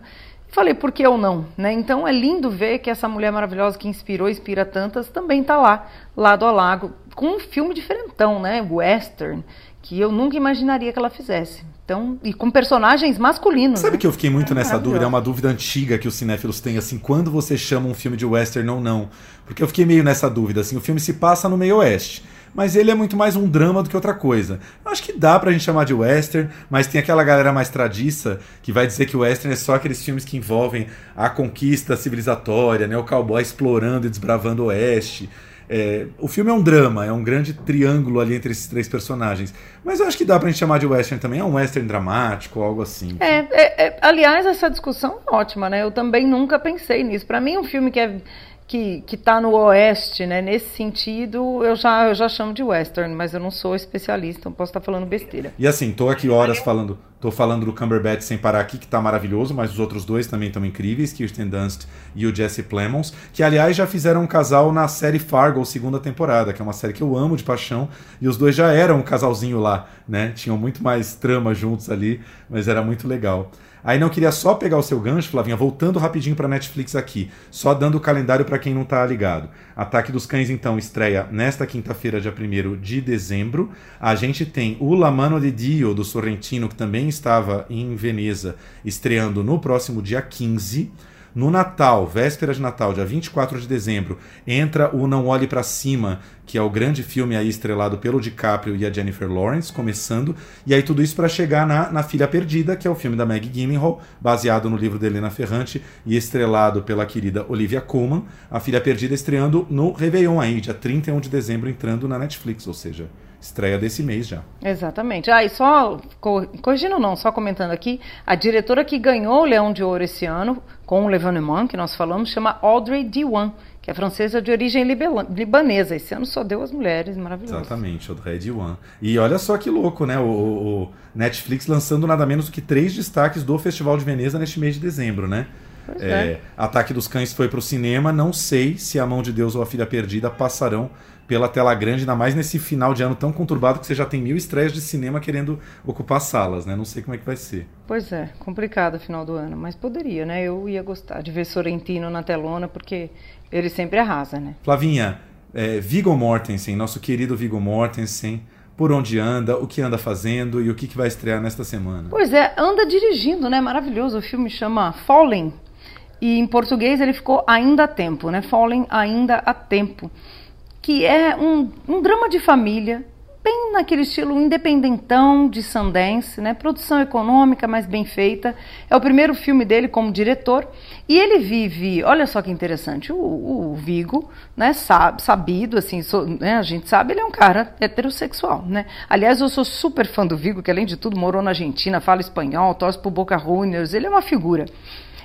e falei: por que eu não? Né? Então é lindo ver que essa mulher maravilhosa que inspirou, inspira tantas, também está lá, lado a lado, com um filme diferentão, né? western, que eu nunca imaginaria que ela fizesse. Então, e com personagens masculinos. Sabe né? que eu fiquei muito é nessa dúvida? É uma dúvida antiga que os cinéfilos têm, assim, quando você chama um filme de western ou não. Porque eu fiquei meio nessa dúvida, assim, o filme se passa no meio oeste. Mas ele é muito mais um drama do que outra coisa. Acho que dá pra gente chamar de western, mas tem aquela galera mais tradiça que vai dizer que o western é só aqueles filmes que envolvem a conquista civilizatória, né? O cowboy explorando e desbravando o oeste. É, o filme é um drama, é um grande triângulo ali entre esses três personagens. Mas eu acho que dá pra gente chamar de western também. É um western dramático, algo assim. É, é, é aliás, essa discussão é ótima, né? Eu também nunca pensei nisso. Para mim, um filme que é que está no oeste, né? Nesse sentido, eu já, eu já chamo de western, mas eu não sou especialista, então posso estar falando besteira. E assim, tô aqui horas falando, tô falando do Cumberbatch sem parar aqui, que tá maravilhoso, mas os outros dois também estão incríveis, Kirsten Dunst e o Jesse Plemons, que aliás já fizeram um casal na série Fargo, segunda temporada, que é uma série que eu amo de paixão, e os dois já eram um casalzinho lá, né? Tinham muito mais trama juntos ali, mas era muito legal. Aí não queria só pegar o seu gancho, Flavinha, voltando rapidinho para Netflix aqui, só dando o calendário para quem não está ligado. Ataque dos Cães, então, estreia nesta quinta-feira, dia 1 de dezembro. A gente tem o La Mano de Dio, do Sorrentino, que também estava em Veneza, estreando no próximo dia 15. No Natal, véspera de Natal, dia 24 de dezembro, entra o Não Olhe para Cima, que é o grande filme aí estrelado pelo DiCaprio e a Jennifer Lawrence, começando. E aí tudo isso para chegar na, na Filha Perdida, que é o filme da Maggie Gyllenhaal, baseado no livro de Helena Ferrante e estrelado pela querida Olivia Colman. A Filha Perdida estreando no Réveillon aí, dia 31 de dezembro, entrando na Netflix, ou seja, estreia desse mês já. Exatamente. Ah, e só corrigindo não, só comentando aqui, a diretora que ganhou o Leão de Ouro esse ano com o Levanement, que nós falamos, chama Audrey Diwan, que é francesa de origem libanesa. Esse ano só deu as mulheres, maravilhoso. Exatamente, Audrey Diwan. E olha só que louco, né? O, o, Netflix lançando nada menos do que três destaques do Festival de Veneza neste mês de dezembro, né? É, é. Ataque dos Cães foi para o cinema. Não sei se A Mão de Deus ou A Filha Perdida passarão pela tela grande, ainda mais nesse final de ano tão conturbado que você já tem mil estreias de cinema querendo ocupar salas, né? Não sei como é que vai ser. Pois é, complicado o final do ano, mas poderia, né? Eu ia gostar de ver Sorrentino na telona, porque ele sempre arrasa, né? Flavinha, é, Viggo Mortensen, nosso querido Viggo Mortensen, por onde anda, o que anda fazendo e o que, que vai estrear nesta semana? Pois é, anda dirigindo, né? Maravilhoso. O filme chama Falling. E em português ele ficou Ainda a Tempo, né? Falling Ainda a Tempo que é um, um drama de família, bem naquele estilo independentão de Sundance, né? Produção econômica, mas bem feita. É o primeiro filme dele como diretor e ele vive, olha só que interessante, o, o Vigo, né? Sabido assim, né? a gente sabe, ele é um cara heterossexual, né? Aliás, eu sou super fã do Vigo, que além de tudo morou na Argentina, fala espanhol, torce pro Boca Juniors, ele é uma figura.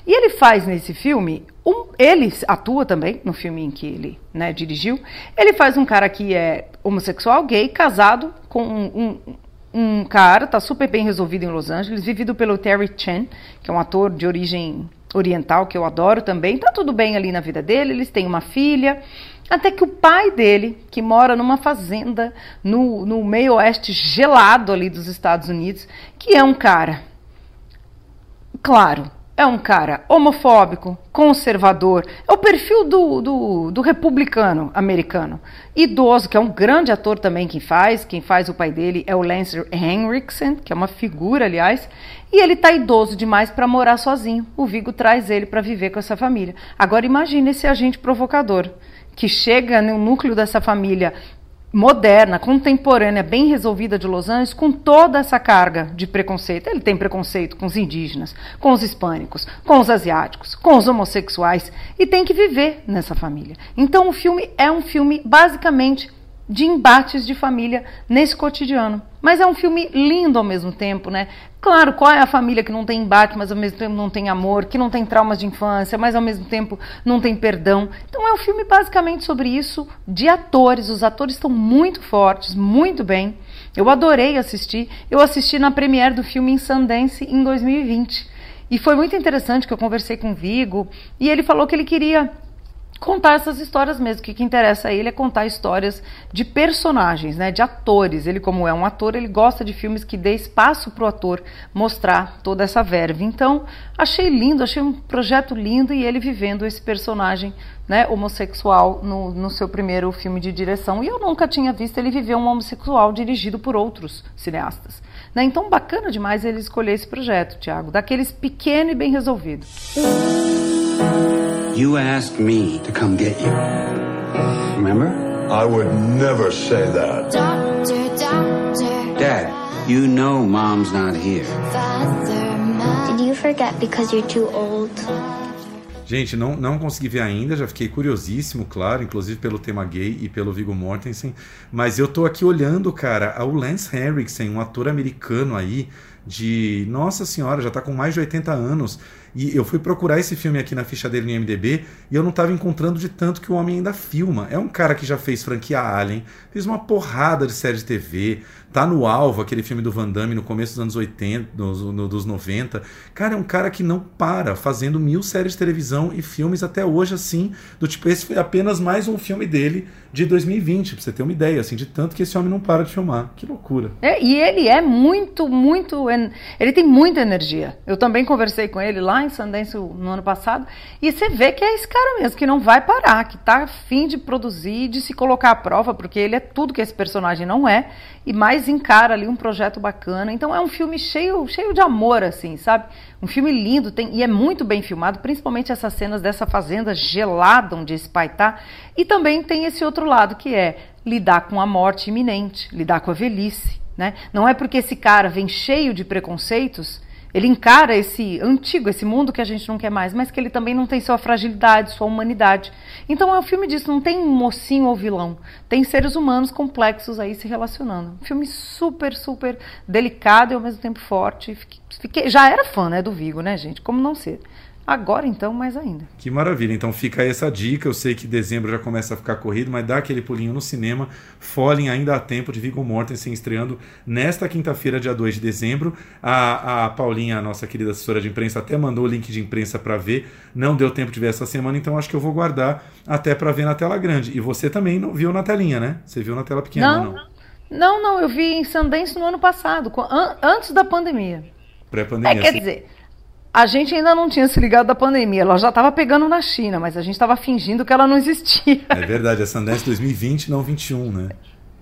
E ele faz nesse filme, um, ele atua também no filme em que ele né, dirigiu. Ele faz um cara que é homossexual, gay, casado com um, um, um cara, tá super bem resolvido em Los Angeles, vivido pelo Terry Chen, que é um ator de origem oriental que eu adoro também. Tá tudo bem ali na vida dele, eles têm uma filha. Até que o pai dele, que mora numa fazenda no, no meio oeste gelado ali dos Estados Unidos, que é um cara, claro, é um cara homofóbico, conservador, é o perfil do, do, do, republicano americano. Idoso, que é um grande ator também quem faz, quem faz o pai dele é o Lance Henriksen, que é uma figura, aliás, e ele está idoso demais para morar sozinho. O Vigo traz ele para viver com essa família. Agora imagine esse agente provocador, que chega no núcleo dessa família moderna, contemporânea, bem resolvida de Los Angeles, com toda essa carga de preconceito. Ele tem preconceito com os indígenas, com os hispânicos, com os asiáticos, com os homossexuais e tem que viver nessa família. Então o filme é um filme basicamente de embates de família nesse cotidiano. Mas é um filme lindo ao mesmo tempo, né? Claro, qual é a família que não tem embate, mas ao mesmo tempo não tem amor, que não tem traumas de infância, mas ao mesmo tempo não tem perdão. Então é um filme basicamente sobre isso, de atores. Os atores estão muito fortes, muito bem. Eu adorei assistir. Eu assisti na premiere do filme em Sundance em 2020. E foi muito interessante que eu conversei com o Vigo e ele falou que ele queria contar essas histórias mesmo. O que, que interessa a ele é contar histórias de personagens, né, de atores. Ele, como é um ator, ele gosta de filmes que dê espaço para o ator mostrar toda essa verve. Então, achei lindo, achei um projeto lindo e ele vivendo esse personagem né, homossexual no, no seu primeiro filme de direção. E eu nunca tinha visto ele viver um homossexual dirigido por outros cineastas. Né? Então, bacana demais ele escolher esse projeto, Tiago, daqueles pequeno e bem resolvido. You asked me to come get you. Remember? I would never say that. Doctor, doctor. Dad, you know mom's not here. Father, Did you forget because you're too old? Gente, não, não consegui ver ainda, já fiquei curiosíssimo, claro, inclusive pelo tema gay e pelo Viggo Mortensen. Mas eu tô aqui olhando, cara, o Lance Henriksen, um ator americano aí, de. Nossa senhora, já tá com mais de 80 anos. E eu fui procurar esse filme aqui na ficha dele no IMDB e eu não estava encontrando de tanto que o homem ainda filma. É um cara que já fez franquia Alien, fez uma porrada de série de TV, tá no Alvo, aquele filme do Van Damme no começo dos anos 80, dos, no, dos 90. Cara, é um cara que não para, fazendo mil séries de televisão e filmes até hoje, assim, do tipo, esse foi apenas mais um filme dele de 2020, pra você ter uma ideia, assim, de tanto que esse homem não para de filmar. Que loucura. É, e ele é muito, muito. Ele tem muita energia. Eu também conversei com ele lá em Sundance no ano passado, e você vê que é esse cara mesmo, que não vai parar, que tá afim de produzir, de se colocar à prova, porque ele é tudo que esse personagem não é, e mais encara ali um projeto bacana. Então é um filme cheio, cheio de amor, assim, sabe? Um filme lindo, tem, e é muito bem filmado, principalmente essas cenas dessa fazenda gelada onde esse pai tá. E também tem esse outro lado, que é lidar com a morte iminente, lidar com a velhice. Né? Não é porque esse cara vem cheio de preconceitos ele encara esse antigo, esse mundo que a gente não quer mais, mas que ele também não tem sua fragilidade, sua humanidade. Então é um filme disso, não tem mocinho ou vilão. Tem seres humanos complexos aí se relacionando. Um filme super, super delicado e ao mesmo tempo forte. Fiquei, já era fã né, do Vigo, né, gente? Como não ser? Agora então, mais ainda. Que maravilha. Então fica aí essa dica. Eu sei que dezembro já começa a ficar corrido, mas dá aquele pulinho no cinema. Fallen ainda há tempo de Viggo Mortensen estreando nesta quinta-feira, dia 2 de dezembro. A, a Paulinha, a nossa querida assessora de imprensa, até mandou o link de imprensa para ver. Não deu tempo de ver essa semana, então acho que eu vou guardar até para ver na tela grande. E você também não viu na telinha, né? Você viu na tela pequena, não? Não, não, não eu vi em Sundance no ano passado, antes da pandemia. Pré-pandemia. É, quer dizer, a gente ainda não tinha se ligado da pandemia, ela já estava pegando na China, mas a gente estava fingindo que ela não existia. É verdade, a Sundance 2020, não 21, né?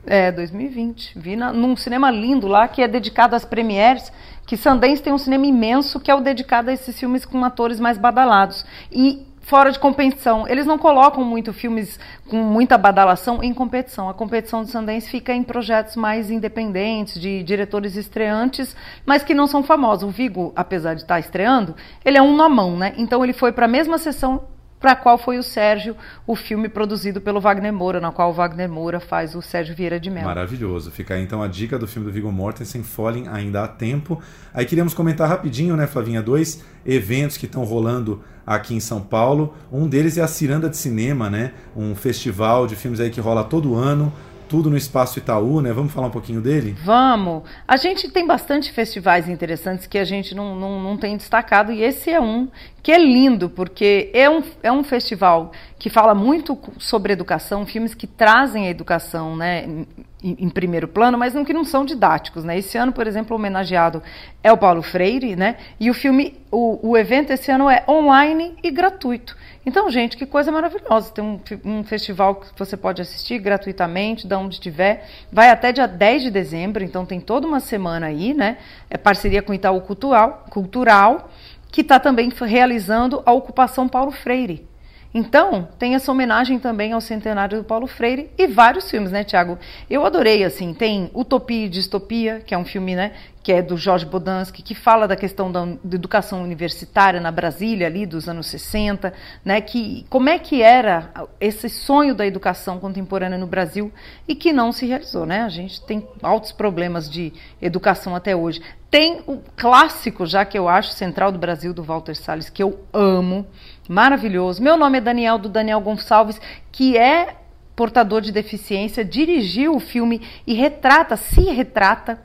É, 2020. Vi na, num cinema lindo lá que é dedicado às premieres, que Sundance tem um cinema imenso que é o dedicado a esses filmes com atores mais badalados. E fora de competição. Eles não colocam muito filmes com muita badalação em competição. A competição do Sundance fica em projetos mais independentes, de diretores estreantes, mas que não são famosos. O Vigo, apesar de estar estreando, ele é um na mão, né? Então ele foi para a mesma sessão para qual foi o Sérgio, o filme produzido pelo Wagner Moura, na qual o Wagner Moura faz o Sérgio Vieira de Mello. Maravilhoso. Fica aí então a dica do filme do Viggo Mortensen, Falling, ainda há tempo. Aí queríamos comentar rapidinho, né, Flavinha, dois eventos que estão rolando aqui em São Paulo. Um deles é a Ciranda de Cinema, né? Um festival de filmes aí que rola todo ano tudo no Espaço Itaú, né? Vamos falar um pouquinho dele? Vamos. A gente tem bastante festivais interessantes que a gente não, não, não tem destacado, e esse é um que é lindo, porque é um, é um festival que fala muito sobre educação, filmes que trazem a educação né, em, primeiro plano, mas não que não são didáticos. Né? Esse ano, por exemplo, o homenageado é o Paulo Freire, né? e o filme, o, o evento esse ano é online e gratuito. Então, gente, que coisa maravilhosa. Tem um, um festival que você pode assistir gratuitamente, de onde estiver. Vai até dia 10 de dezembro, então tem toda uma semana aí, né? É parceria com o Itaú Cultural, Cultural que está também realizando a ocupação Paulo Freire. Então, tem essa homenagem também ao centenário do Paulo Freire e vários filmes, né, Tiago? Eu adorei, assim, tem Utopia e Distopia, que é um filme, né, que é do Jorge Bodansky, que fala da questão da, da, educação universitária na Brasília, ali dos anos 60, né, que, como é que era esse sonho da educação contemporânea no Brasil e que não se realizou. Né? A gente tem altos problemas de educação até hoje. Tem o clássico, já que eu acho, Central do Brasil, do Walter Salles, que eu amo, maravilhoso. Meu nome é Daniel, do Daniel Gonçalves, que é portador de deficiência, dirigiu o filme e retrata, se retrata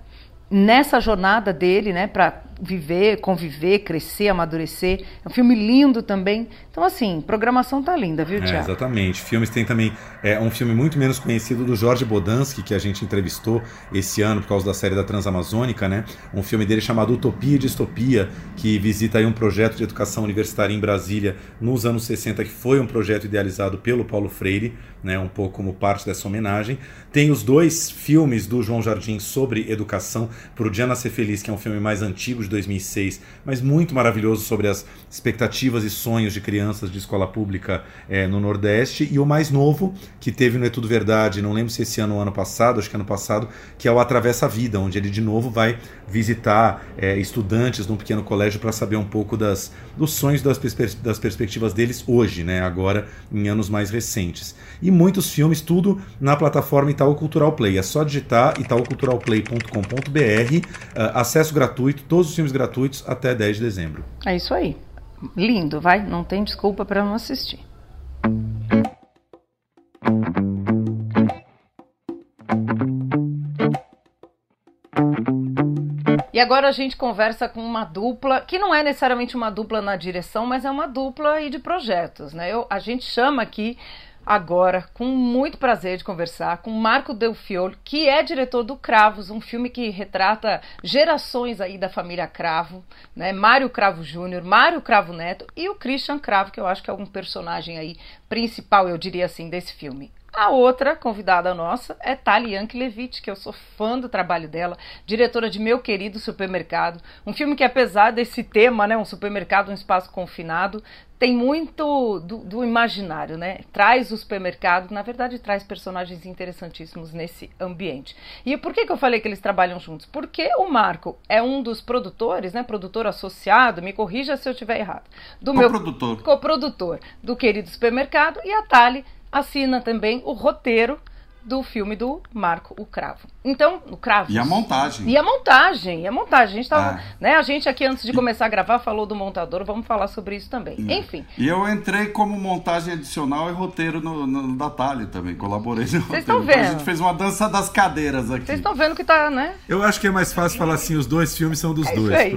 nessa jornada dele, né, para viver, conviver, crescer, amadurecer. É um filme lindo também. Então, assim, programação tá linda, viu, Tiago? É, exatamente. Filmes tem também é, um filme muito menos conhecido do Jorge Bodansky, que a gente entrevistou esse ano por causa da série da Transamazônica, né? Um filme dele chamado Utopia e Distopia, que visita aí um projeto de educação universitária em Brasília nos anos 60, que foi um projeto idealizado pelo Paulo Freire, né? Um pouco como parte dessa homenagem. Tem os dois filmes do João Jardim sobre educação, Pro Dia Nascer Feliz, que é um filme mais antigo, de 2006, mas muito maravilhoso sobre as expectativas e sonhos de crianças de escola pública é, no Nordeste. E o mais novo, que teve no É Tudo Verdade, não lembro se esse ano ou ano passado, acho que ano passado, que é o Atravessa a Vida, onde ele de novo vai visitar é, estudantes de um pequeno colégio para saber um pouco das, dos sonhos, das, perspe das perspectivas deles hoje, né, agora em anos mais recentes. E muitos filmes, tudo na plataforma Itaú Cultural Play. É só digitar itauculturalplay.com.br, uh, acesso gratuito, todos os filmes gratuitos até 10 de dezembro. É isso aí. Lindo, vai? Não tem desculpa para não assistir. E agora a gente conversa com uma dupla, que não é necessariamente uma dupla na direção, mas é uma dupla aí de projetos, né? Eu, a gente chama aqui agora, com muito prazer de conversar com Marco Del Fiol, que é diretor do Cravos, um filme que retrata gerações aí da família Cravo, né? Mário Cravo Júnior, Mário Cravo Neto e o Christian Cravo, que eu acho que é um personagem aí principal, eu diria assim, desse filme. A outra convidada nossa é Tali Yankelevich, que eu sou fã do trabalho dela, diretora de Meu Querido Supermercado, um filme que apesar desse tema, né, um supermercado, um espaço confinado, tem muito do, do, imaginário, né? Traz o supermercado, na verdade, traz personagens interessantíssimos nesse ambiente. E por que, que eu falei que eles trabalham juntos? Porque o Marco é um dos produtores, né? Produtor associado, me corrija se eu estiver errado. Do co meu produtor. Co-produtor do querido supermercado e a Tali assina também o roteiro do filme do Marco o Cravo. Então, o Cravo. E a montagem. E a montagem, e a montagem. A gente, tava, é. né, a gente aqui, antes de começar a gravar, falou do montador, vamos falar sobre isso também. É. Enfim. E eu entrei como montagem adicional e roteiro no, no da Thalia também, colaborei no Vocês estão vendo? Então, a gente fez uma dança das cadeiras aqui. Vocês estão vendo que tá, né? Eu acho que é mais fácil falar assim, os dois filmes são dos é dois.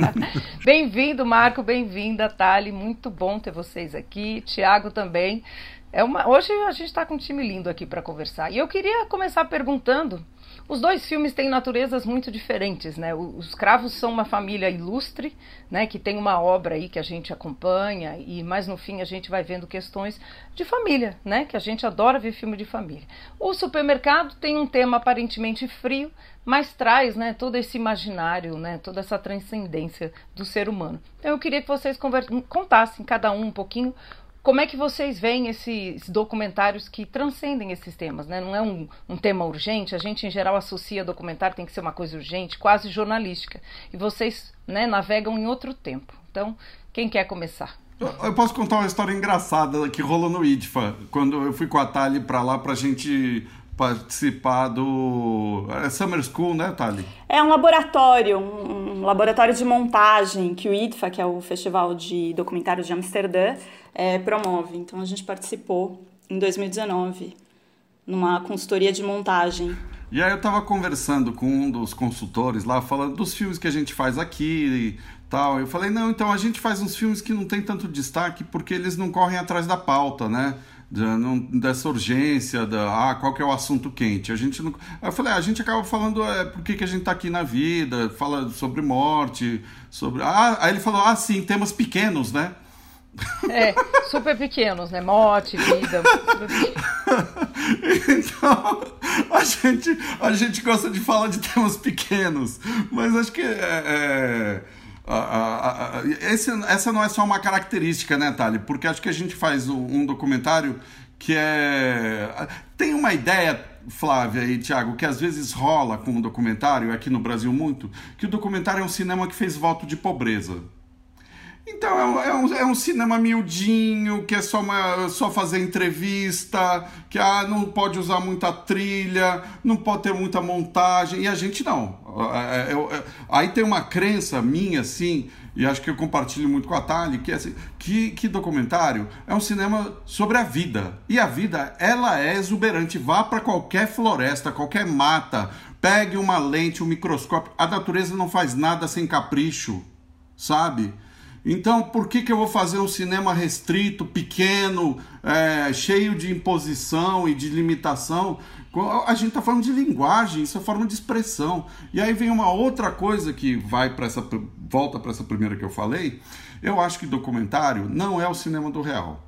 bem-vindo, Marco, bem-vinda, Thalia, muito bom ter vocês aqui. Tiago também. É uma, hoje a gente está com um time lindo aqui para conversar. E eu queria começar perguntando. Os dois filmes têm naturezas muito diferentes, né? Os Cravos são uma família ilustre, né? Que tem uma obra aí que a gente acompanha e mais no fim a gente vai vendo questões de família, né? Que a gente adora ver filme de família. O Supermercado tem um tema aparentemente frio, mas traz, né? Todo esse imaginário, né? Toda essa transcendência do ser humano. Então eu queria que vocês contassem cada um um pouquinho como é que vocês veem esses documentários que transcendem esses temas? Né? Não é um, um, tema urgente, a gente em geral associa documentário, tem que ser uma coisa urgente, quase jornalística. E vocês né, navegam em outro tempo. Então, quem quer começar? Eu, posso contar uma história engraçada que rolou no IDFA, quando eu fui com a Tali para lá para a gente participar do é Summer School, né, Thali? É um laboratório, um laboratório de montagem que o IDFA, que é o Festival de Documentários de Amsterdã, é, promove. Então a gente participou em 2019 numa consultoria de montagem. E aí eu estava conversando com um dos consultores lá, falando dos filmes que a gente faz aqui e tal. Eu falei, não, então a gente faz uns filmes que não tem tanto destaque porque eles não correm atrás da pauta, né? Não, dessa urgência, da ah, qual que é o assunto quente. A gente não. Eu falei, ah, a gente acaba falando é, por que, que a gente está aqui na vida, fala sobre morte, sobre. Ah, aí ele falou, ah, sim, temas pequenos, né? É, super pequenos, né? Morte, vida. então, a gente, a gente gosta de falar de temas pequenos, mas acho que é, é esse, essa não é só uma característica, né, Thali? Porque acho que a gente faz um documentário que é. Tem uma ideia Flávia e Tiago, que às vezes rola com o documentário, aqui no Brasil muito, que o documentário é um cinema que fez voto de pobreza. Então é um, é um, é um, cinema miudinho, que é só, uma, só fazer entrevista, que ah, não pode usar muita trilha, não pode ter muita montagem, e a gente não. É, é, é, aí tem uma crença minha, assim, e acho que eu compartilho muito com a Tali, que, é assim, que, que documentário é um cinema sobre a vida. E a vida, ela é exuberante. Vá para qualquer floresta, qualquer mata, pegue uma lente, um microscópio. A natureza não faz nada sem capricho, sabe? Então, por que, que eu vou fazer um cinema restrito, pequeno, é, cheio de imposição e de limitação? A gente está falando de linguagem, isso é forma de expressão. E aí vem uma outra coisa que vai para essa volta para essa primeira que eu falei. Eu acho que documentário não é o cinema do real.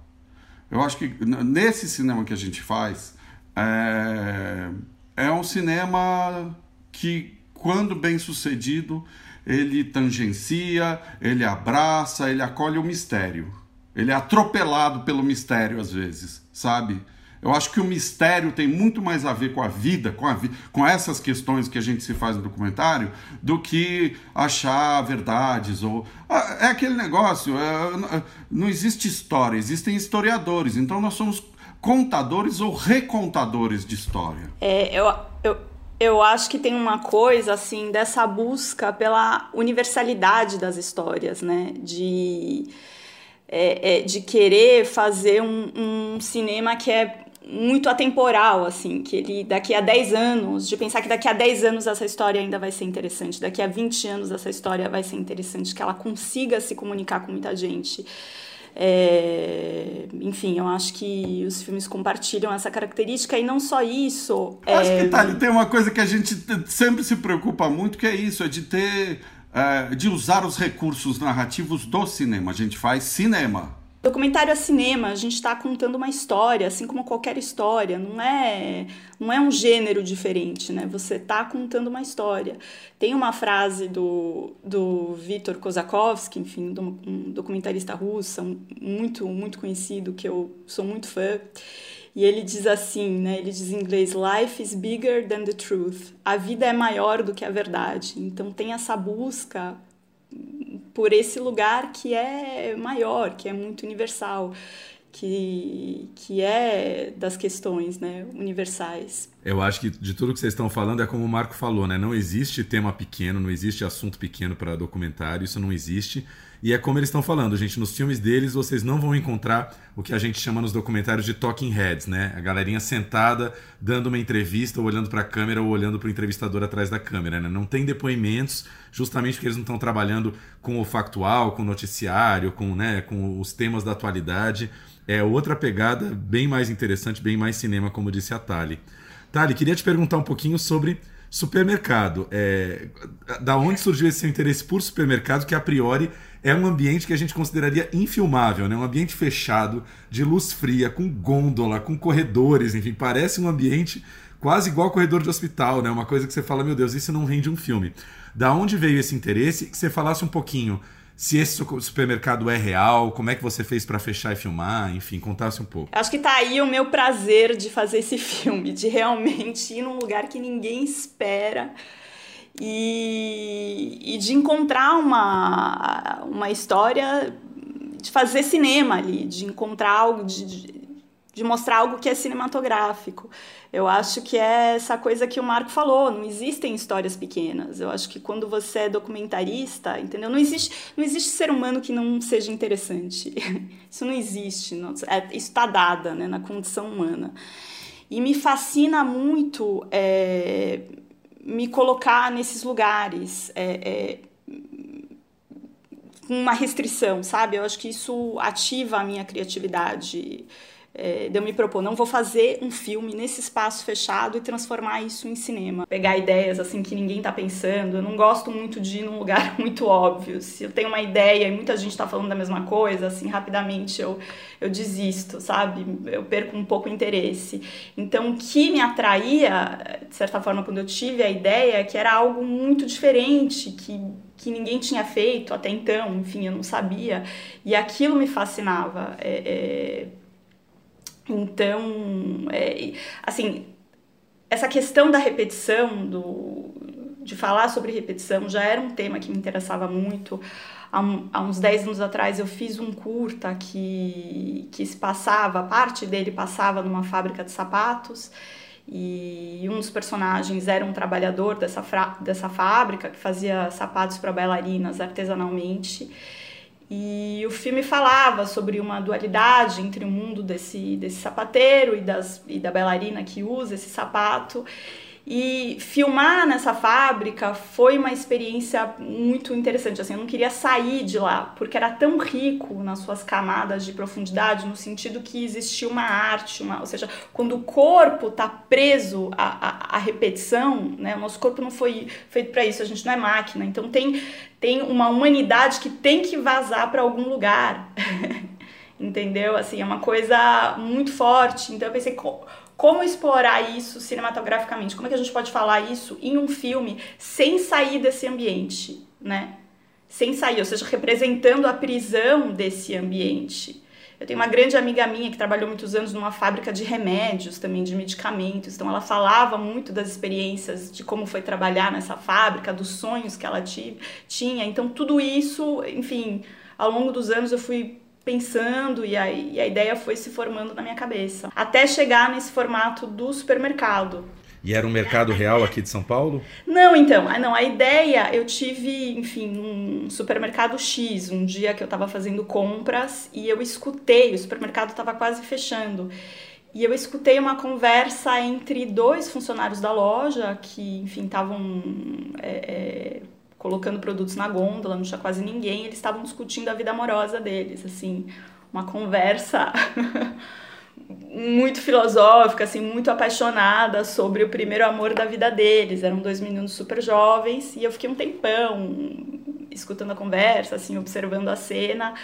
Eu acho que nesse cinema que a gente faz é, é um cinema que, quando bem sucedido, ele tangencia, ele abraça, ele acolhe o mistério. Ele é atropelado pelo mistério às vezes, sabe? Eu acho que o mistério tem muito mais a ver com a vida, com, a vi com essas questões que a gente se faz no documentário, do que achar verdades. ou ah, É aquele negócio, é, não existe história, existem historiadores. Então nós somos contadores ou recontadores de história. É, eu, eu, eu acho que tem uma coisa assim dessa busca pela universalidade das histórias, né? De, é, é, de querer fazer um, um, cinema que é muito atemporal, assim, que ele daqui a 10 anos, de pensar que daqui a 10 anos essa história ainda vai ser interessante, daqui a 20 anos essa história vai ser interessante, que ela consiga se comunicar com muita gente. É, enfim, eu acho que os filmes compartilham essa característica e não só isso. É... Acho que tá, tem uma coisa que a gente sempre se preocupa muito, que é isso, é de ter. É, de usar os recursos narrativos do cinema. A gente faz cinema. Documentário é cinema, a gente está contando uma história, assim como qualquer história, não é, não é um gênero diferente, né? Você está contando uma história. Tem uma frase do, do Viktor Kozakovsky, enfim, um documentarista russo, muito, muito conhecido, que eu sou muito fã, e ele diz assim, né? Ele diz em inglês: Life is bigger than the truth. A vida é maior do que a verdade. Então tem essa busca por esse lugar que é maior, que é muito universal, que, que é das questões né, universais. Eu acho que de tudo que vocês estão falando é como o Marco falou, né? Não existe tema pequeno, não existe assunto pequeno para documentário, isso não existe. E é como eles estão falando, gente, nos filmes deles vocês não vão encontrar o que a gente chama nos documentários de talking heads, né? A galerinha sentada dando uma entrevista, ou olhando para a câmera ou olhando para o entrevistador atrás da câmera, né? Não tem depoimentos, justamente porque eles não estão trabalhando com o factual, com o noticiário, com, né, com os temas da atualidade. É outra pegada bem mais interessante, bem mais cinema, como disse a Tali. Tali, queria te perguntar um pouquinho sobre supermercado. É, da onde surgiu esse seu interesse por supermercado, que a priori é um ambiente que a gente consideraria infilmável, né? Um ambiente fechado, de luz fria, com gôndola, com corredores, enfim, parece um ambiente quase igual corredor de hospital, né? Uma coisa que você fala, meu Deus, isso não rende um filme. Da onde veio esse interesse? Que você falasse um pouquinho se esse supermercado é real, como é que você fez para fechar e filmar, enfim, contasse um pouco. Acho que tá aí o meu prazer de fazer esse filme, de realmente ir num lugar que ninguém espera e, e de encontrar uma, uma história, de fazer cinema ali, de encontrar algo, de, de, de mostrar algo que é cinematográfico. Eu acho que é essa coisa que o Marco falou, não existem histórias pequenas. Eu acho que quando você é documentarista, entendeu? Não existe, não existe ser humano que não seja interessante. Isso não existe, não, é, isso está dada né, na condição humana. E me fascina muito é, me colocar nesses lugares é, é, com uma restrição, sabe? Eu acho que isso ativa a minha criatividade é, de eu me propor, não vou fazer um filme nesse espaço fechado e transformar isso em cinema. Pegar ideias assim que ninguém tá pensando. Eu não gosto muito de ir num lugar muito óbvio. Se eu tenho uma ideia e muita gente tá falando da mesma coisa, assim, rapidamente eu, eu desisto, sabe? Eu perco um pouco o interesse. Então, o que me atraía, de certa forma, quando eu tive a ideia, é que era algo muito diferente, que que ninguém tinha feito até então, enfim, eu não sabia, e aquilo me fascinava. É, é, então, é, assim, essa questão da repetição, do, de falar sobre repetição, já era um tema que me interessava muito. Há, há uns 10 anos atrás eu fiz um curta que, que se passava, parte dele passava numa fábrica de sapatos e um dos personagens era um trabalhador dessa, dessa fábrica que fazia sapatos para bailarinas artesanalmente. E o filme falava sobre uma dualidade entre o mundo desse, desse sapateiro e, das, e da bailarina que usa esse sapato. E filmar nessa fábrica foi uma experiência muito interessante. Assim, eu não queria sair de lá, porque era tão rico nas suas camadas de profundidade, no sentido que existia uma arte, uma, ou seja, quando o corpo está preso à, à, à, repetição, né? o nosso corpo não foi feito para isso, a gente não é máquina. Então tem, tem uma humanidade que tem que vazar para algum lugar. Entendeu? Assim, é uma coisa muito forte. Então eu pensei, como explorar isso cinematograficamente? Como é que a gente pode falar isso em um filme sem sair desse ambiente, né? Sem sair, ou seja, representando a prisão desse ambiente. Eu tenho uma grande amiga minha que trabalhou muitos anos numa fábrica de remédios, também de medicamentos. Então ela falava muito das experiências de como foi trabalhar nessa fábrica, dos sonhos que ela tinha. Então tudo isso, enfim, ao longo dos anos eu fui pensando e a, e a ideia foi se formando na minha cabeça. Até chegar nesse formato do supermercado. E era um mercado real aqui de São Paulo? Não, então, não, a ideia, eu tive, enfim, um supermercado X, um dia que eu estava fazendo compras e eu escutei, o supermercado estava quase fechando. E eu escutei uma conversa entre dois funcionários da loja que, enfim, estavam é, é, colocando produtos na gôndola, não tinha quase ninguém, eles estavam discutindo a vida amorosa deles, assim, uma conversa muito filosófica, assim, muito apaixonada sobre o primeiro amor da vida deles. Eram dois meninos super jovens e eu fiquei um tempão escutando a conversa, assim, observando a cena.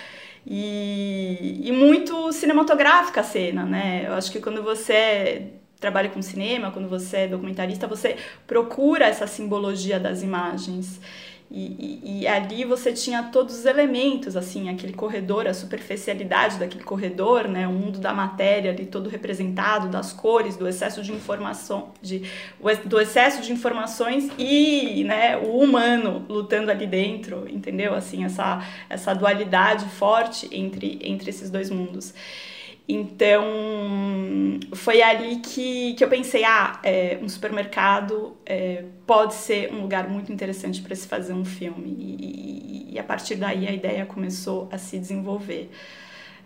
E, e muito cinematográfica a cena, né? Eu acho que quando você trabalha com cinema, quando você é documentarista, você procura essa simbologia das imagens. E, e, e, ali você tinha todos os elementos, assim, aquele corredor, a superficialidade daquele corredor, né, o mundo da matéria ali todo representado, das cores, do excesso de informação, de, do excesso de informações e, né, o humano lutando ali dentro, entendeu? Assim, essa, essa dualidade forte entre, entre esses dois mundos. Então, foi ali que, que eu pensei: ah, é, um supermercado é, pode ser um lugar muito interessante para se fazer um filme. E, e, a partir daí a ideia começou a se desenvolver.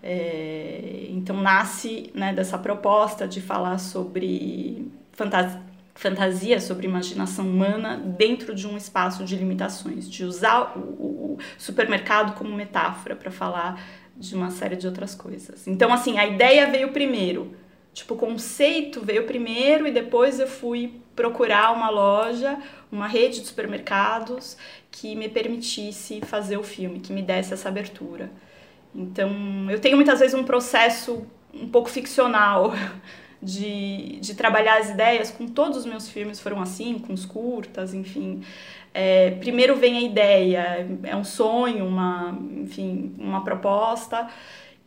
É, então, nasce né, dessa proposta de falar sobre fantasia, fantasia, sobre imaginação humana dentro de um espaço de limitações, de usar o, o supermercado como metáfora para falar de uma série de outras coisas. Então, assim, a ideia veio primeiro. Tipo, o conceito veio primeiro e depois eu fui procurar uma loja, uma rede de supermercados que me permitisse fazer o filme, que me desse essa abertura. Então, eu tenho muitas vezes um processo um pouco ficcional de, de trabalhar as ideias. Com todos os meus filmes foram assim, com os curtas, enfim. É, primeiro vem a ideia, é um sonho, uma, enfim, uma proposta,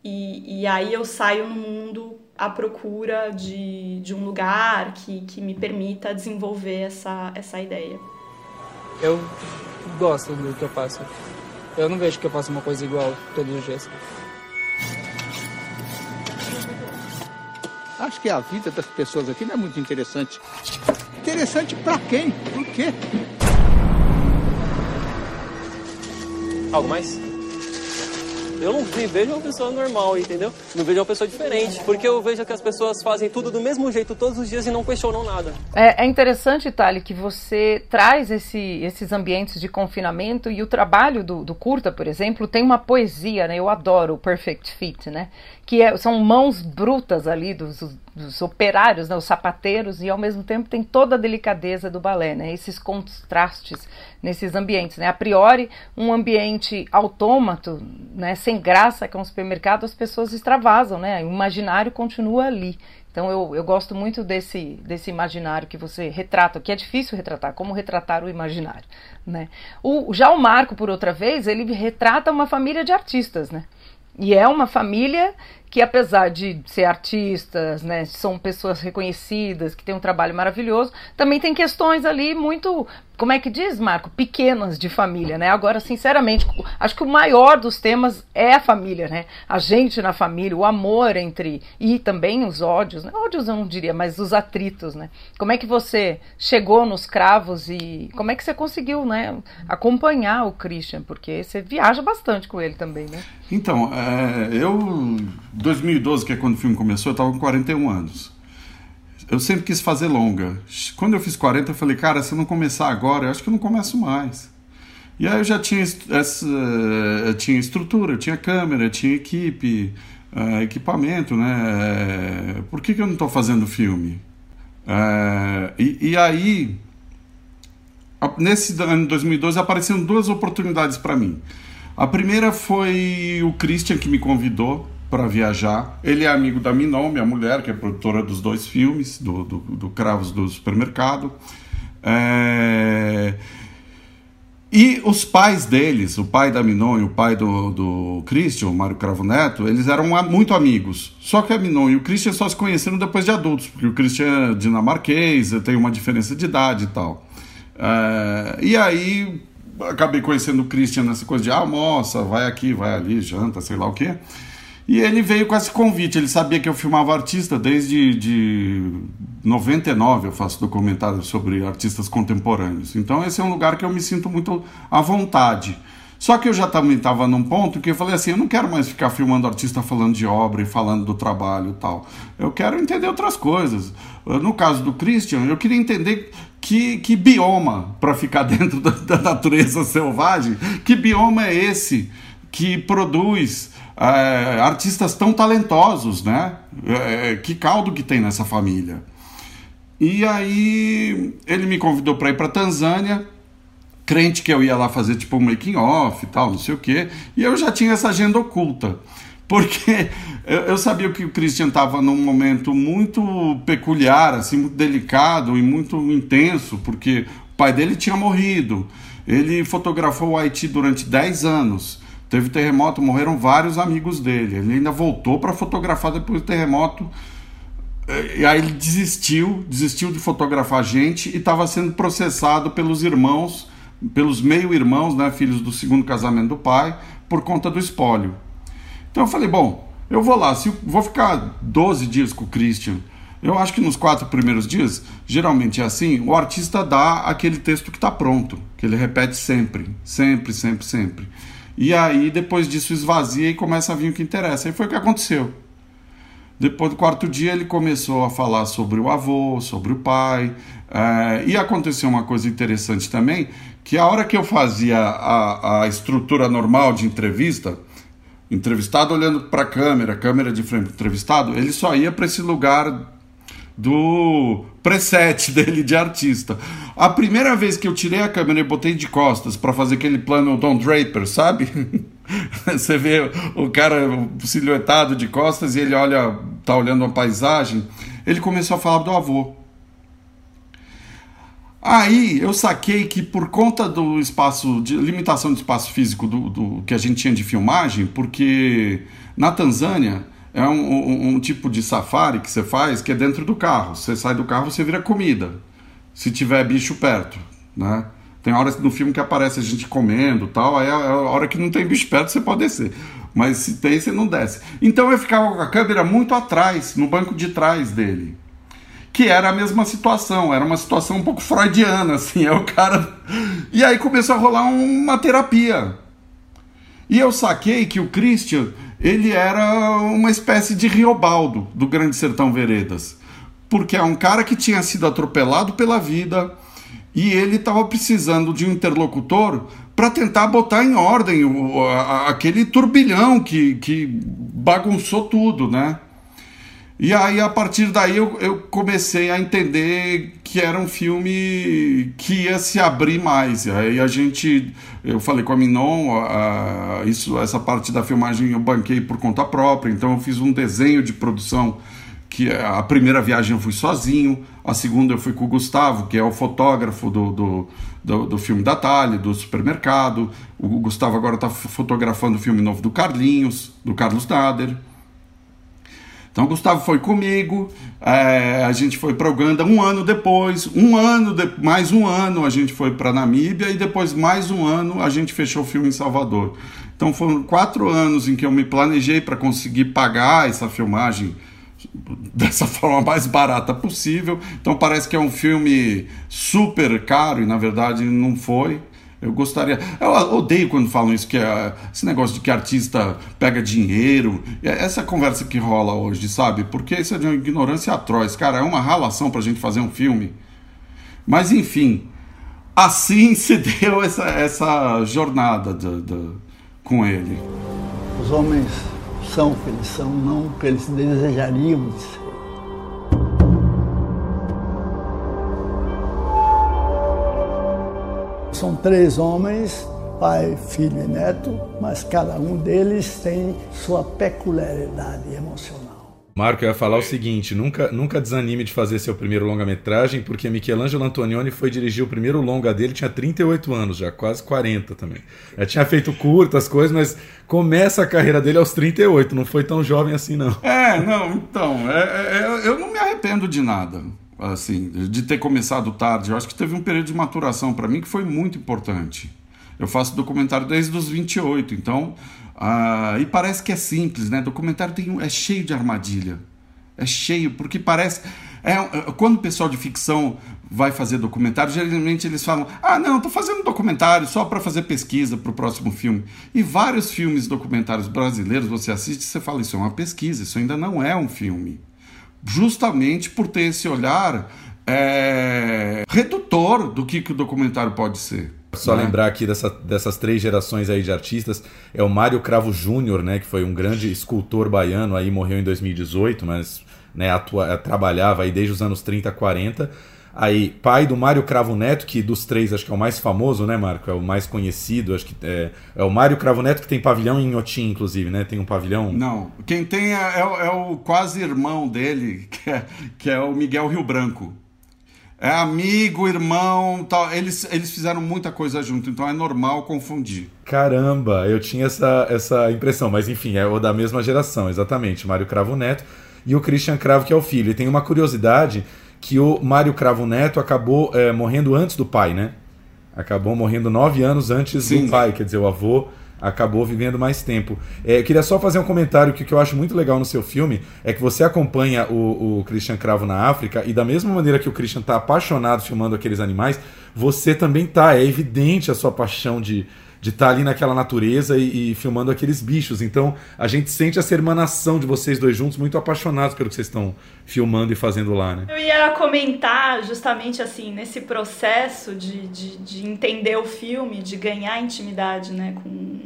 e, e aí eu saio no mundo à procura de, de um lugar que, que me permita desenvolver essa, essa ideia. Eu gosto do que eu faço. Eu não vejo que eu faço uma coisa igual todos os dias. Acho que a vida das pessoas aqui não é muito interessante. Interessante para quem? Por quê? Algo mais? Eu não vejo uma pessoa normal, entendeu? Não vejo uma pessoa diferente, porque eu vejo que as pessoas fazem tudo do mesmo jeito todos os dias e não questionam nada. É, é interessante, Thali, que você traz esse, esses ambientes de confinamento e o trabalho do, do curta, por exemplo, tem uma poesia, né? Eu adoro o Perfect Fit, né? Que é, são mãos brutas ali dos, dos operários, né, os sapateiros, e ao mesmo tempo tem toda a delicadeza do balé, né, esses contrastes nesses ambientes. Né. A priori, um ambiente autômato, né, sem graça, que é um supermercado, as pessoas extravasam, né, o imaginário continua ali. Então eu, eu gosto muito desse, desse imaginário que você retrata, que é difícil retratar, como retratar o imaginário. Né. O, já o Marco, por outra vez, ele retrata uma família de artistas, né? E é uma família que apesar de ser artistas, né, são pessoas reconhecidas, que têm um trabalho maravilhoso, também tem questões ali muito como é que diz, Marco? Pequenas de família, né? Agora, sinceramente, acho que o maior dos temas é a família, né? A gente na família, o amor entre. e também os ódios, né? Ódios eu não diria, mas os atritos, né? Como é que você chegou nos cravos e como é que você conseguiu, né? Acompanhar o Christian? Porque você viaja bastante com ele também, né? Então, é, eu. 2012, que é quando o filme começou, eu estava com 41 anos eu sempre quis fazer longa. Quando eu fiz 40, eu falei, cara, se eu não começar agora, eu acho que eu não começo mais. E aí eu já tinha, essa, eu tinha estrutura, tinha câmera, tinha equipe, uh, equipamento, né? Por que, que eu não estou fazendo filme? Uh, e, e, aí, nesse ano de 2012, apareceram duas oportunidades para mim. A primeira foi o Christian que me convidou para viajar. Ele é amigo da Minon, minha mulher, que é produtora dos dois filmes, do, do, do Cravos do Supermercado. É... E os pais deles, o pai da Minon e o pai do, do Christian, o Mário Cravo Neto, eles eram muito amigos. Só que a Minon e o Christian só se conheceram depois de adultos, porque o Christian é dinamarquês, tem uma diferença de idade e tal. É... E aí acabei conhecendo o Christian nessa coisa de almoça, ah, vai aqui, vai ali, janta, sei lá o quê. E ele veio com esse convite. Ele sabia que eu filmava artista desde de 99. Eu faço documentário sobre artistas contemporâneos. Então esse é um lugar que eu me sinto muito à vontade. Só que eu já também estava num ponto que eu falei assim, eu não quero mais ficar filmando artista falando de obra e falando do trabalho e tal. Eu quero entender outras coisas. No caso do Christian, eu queria entender que, que bioma, para ficar dentro da, da natureza selvagem, que bioma é esse que produz é, artistas tão talentosos, né? É, é, que caldo que tem nessa família. E aí ele me convidou para ir para Tanzânia, crente que eu ia lá fazer tipo um making off e tal, não sei o quê, e eu já tinha essa agenda oculta. Porque eu sabia que o Christian estava num momento muito peculiar, assim, muito delicado e muito intenso, porque o pai dele tinha morrido. Ele fotografou o Haiti durante 10 anos. Teve terremoto, morreram vários amigos dele. Ele ainda voltou para fotografar depois do terremoto. E aí ele desistiu, desistiu de fotografar gente e estava sendo processado pelos irmãos, pelos meio-irmãos, né, filhos do segundo casamento do pai, por conta do espólio. Então eu falei, bom, eu vou lá, se vou ficar 12 dias com o Christian. Eu acho que nos quatro primeiros dias, geralmente é assim, o artista dá aquele texto que está pronto, que ele repete sempre, sempre, sempre, sempre. E aí, depois disso, esvazia e começa a vir o que interessa. E foi o que aconteceu. Depois do quarto dia, ele começou a falar sobre o avô, sobre o pai. É, e aconteceu uma coisa interessante também, que a hora que eu fazia a, a estrutura normal de entrevista, entrevistado olhando para a câmera, câmera de frente entrevistado, ele só ia para esse lugar do preset dele de artista. A primeira vez que eu tirei a câmera e botei de costas para fazer aquele plano Don Draper, sabe? Você vê o cara silhuetado de costas e ele olha, tá olhando uma paisagem. Ele começou a falar do avô. Aí eu saquei que por conta do espaço, de limitação de espaço físico do, do que a gente tinha de filmagem, porque na Tanzânia é um, um, um, tipo de safari que você faz que é dentro do carro. Você sai do carro, você vira comida. Se tiver bicho perto, né? Tem horas no filme que aparece a gente comendo tal, aí a hora que não tem bicho perto você pode descer. Mas se tem, você não desce. Então eu ficava com a câmera muito atrás, no banco de trás dele. Que era a mesma situação, era uma situação um pouco freudiana, assim, é o cara. E aí começou a rolar uma terapia. E eu saquei que o Christian ele era uma espécie de Riobaldo do Grande Sertão Veredas, porque é um cara que tinha sido atropelado pela vida e ele estava precisando de um interlocutor para tentar botar em ordem o, a, aquele turbilhão que, que bagunçou tudo, né? E aí, a partir daí, eu, eu, comecei a entender que era um filme que ia se abrir mais. Aí a gente. Eu falei com a Minon, a, a, isso, essa parte da filmagem eu banquei por conta própria, então eu fiz um desenho de produção. que A primeira viagem eu fui sozinho, a segunda eu fui com o Gustavo, que é o fotógrafo do, do, do, do filme da Thalia, do supermercado. O Gustavo agora está fotografando o filme novo do Carlinhos, do Carlos Nader. Então, Gustavo foi comigo, é, a gente foi para Uganda um ano depois, um ano, de, mais um ano a gente foi para Namíbia e depois mais um ano a gente fechou o filme em Salvador. Então, foram quatro anos em que eu me planejei para conseguir pagar essa filmagem dessa forma mais barata possível. Então, parece que é um filme super caro e na verdade não foi. Eu gostaria. Eu odeio quando falam isso, que é esse negócio de que artista pega dinheiro. Essa conversa que rola hoje, sabe? Porque isso é de uma ignorância atroz. Cara, é uma ralação pra gente fazer um filme. Mas, enfim, assim se deu essa, essa jornada de, de, com ele. Os homens são o que eles são, não o que eles desejariam de ser. São três homens, pai, filho e neto, mas cada um deles tem sua peculiaridade emocional. Marco, eu ia falar o seguinte: nunca, nunca desanime de fazer seu primeiro longa-metragem, porque Michelangelo Antonioni foi dirigir o primeiro longa dele, tinha 38 anos já, quase 40 também. Já tinha feito curtas, coisas, mas começa a carreira dele aos 38, não foi tão jovem assim, não. É, não, então, é, é, eu não me arrependo de nada assim, de ter começado tarde. Eu acho que teve um período de maturação para mim que foi muito importante. Eu faço documentário desde os 28, então. Uh, e parece que é simples, né? Documentário tem, é cheio de armadilha. É cheio, porque parece. É, é, quando o pessoal de ficção vai fazer documentário, geralmente eles falam: ah, não, estou fazendo um documentário só para fazer pesquisa para o próximo filme. E vários filmes documentários brasileiros você assiste e você fala: isso é uma pesquisa, isso ainda não é um filme justamente por ter esse olhar é, redutor do que, que o documentário pode ser. Só né? lembrar aqui dessa, dessas três gerações aí de artistas, é o Mário Cravo Júnior, né, que foi um grande escultor baiano, aí morreu em 2018, mas né, atua, trabalhava aí desde os anos 30, 40. Aí, pai do Mário Cravo Neto, que dos três acho que é o mais famoso, né, Marco? É o mais conhecido, acho que é, é o Mário Cravo Neto que tem pavilhão em Otim, inclusive, né? Tem um pavilhão. Não, quem tem é, é, é o quase irmão dele, que é, que é o Miguel Rio Branco. É amigo, irmão, tal. Eles, eles fizeram muita coisa junto, então é normal confundir. Caramba, eu tinha essa, essa impressão, mas enfim, é o da mesma geração, exatamente. Mário Cravo Neto e o Christian Cravo, que é o filho. E tem uma curiosidade que o Mário Cravo Neto acabou é, morrendo antes do pai, né? Acabou morrendo nove anos antes Sim. do pai, quer dizer, o avô acabou vivendo mais tempo. É, eu queria só fazer um comentário que o que eu acho muito legal no seu filme é que você acompanha o, o Christian Cravo na África e da mesma maneira que o Christian está apaixonado filmando aqueles animais, você também tá. É evidente a sua paixão de, de estar tá ali naquela natureza e, e, filmando aqueles bichos. Então a gente sente essa hermanação de vocês dois juntos, muito apaixonados pelo que vocês estão filmando e fazendo lá, né? Eu ia comentar justamente assim, nesse processo de, de, de entender o filme, de ganhar intimidade né, com,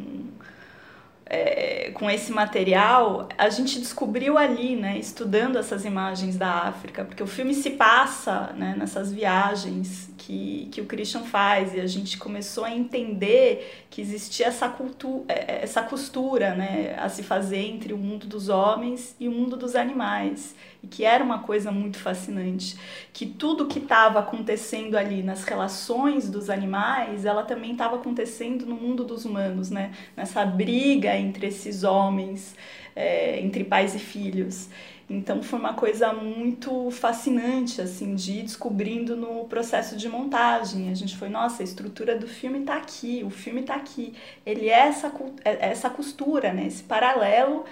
é, com esse material, a gente descobriu ali, né, estudando essas imagens da África, porque o filme se passa né, nessas viagens que, que o Christian faz e a gente começou a entender que existia essa, cultu é, é, essa costura né, a se fazer entre o mundo dos homens e o mundo dos animais e que era uma coisa muito fascinante, que tudo que estava acontecendo ali nas relações dos animais, ela também estava acontecendo no mundo dos humanos, né? Nessa briga entre esses homens, é, entre pais e filhos. Então foi uma coisa muito fascinante, assim, de ir descobrindo no processo de montagem. A gente foi, nossa, a estrutura do filme está aqui, o filme está aqui. Ele é essa, é essa costura, né? Esse paralelo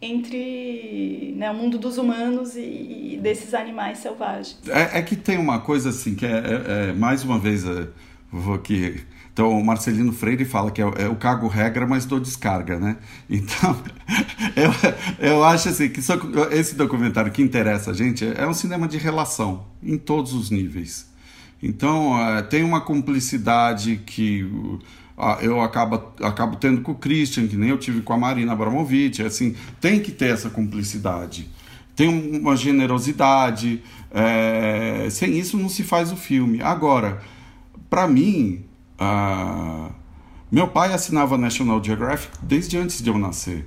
entre né, o mundo dos humanos e, e desses animais selvagens. É, é, que tem uma coisa assim, que é, é, é mais uma vez, é, vou aqui então, o Marcelino Freire fala que é, é o cago regra, mas dou descarga, né? Então, eu, eu acho assim que esse documentário que interessa a gente é um cinema de relação, em todos os níveis. Então, é, tem uma cumplicidade que eu acabo, acabo tendo com o Christian, que nem eu tive com a Marina Abramovic, assim, tem que ter essa cumplicidade. Tem uma generosidade, é, sem isso não se faz o filme. Agora, para mim, meu pai assinava National Geographic desde antes de eu nascer.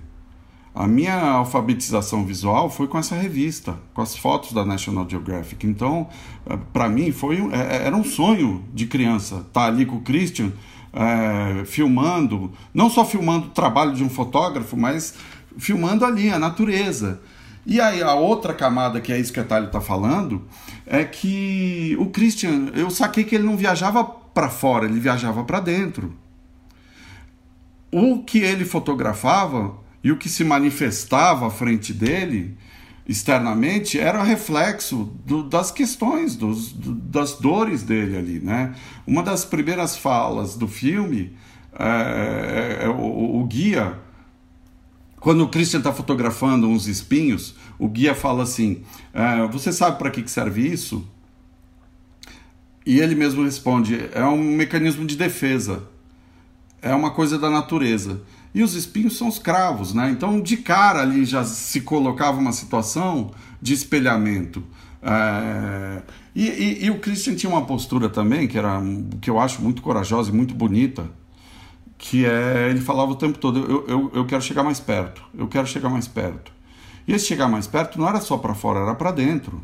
A minha alfabetização visual foi com essa revista, com as fotos da National Geographic. Então, ah, para mim, foi um, é, é, era um sonho de criança estar tá ali com o Christian, é, filmando, não só filmando o trabalho de um fotógrafo, mas filmando ali a natureza. E aí a outra camada, que é isso que a Thalia está falando, é que o Christian, eu saquei que ele não viajava para fora, ele viajava para dentro. O que ele fotografava e o que se manifestava à frente dele externamente era reflexo do, das questões, dos, do, das dores dele ali, né? Uma das primeiras falas do filme é, é, é o, o, guia, quando o Christian está fotografando uns espinhos, o guia fala assim: é, Você sabe para que, que serve isso? E ele mesmo responde: É um mecanismo de defesa, é uma coisa da natureza. E os espinhos são os cravos, né? Então, de cara ali já se colocava uma situação de espelhamento. É... E, e, e, o Christian tinha uma postura também que era que eu acho muito corajosa e muito bonita, que é ele falava o tempo todo: eu, eu, eu quero chegar mais perto, eu quero chegar mais perto. E esse chegar mais perto não era só para fora, era para dentro.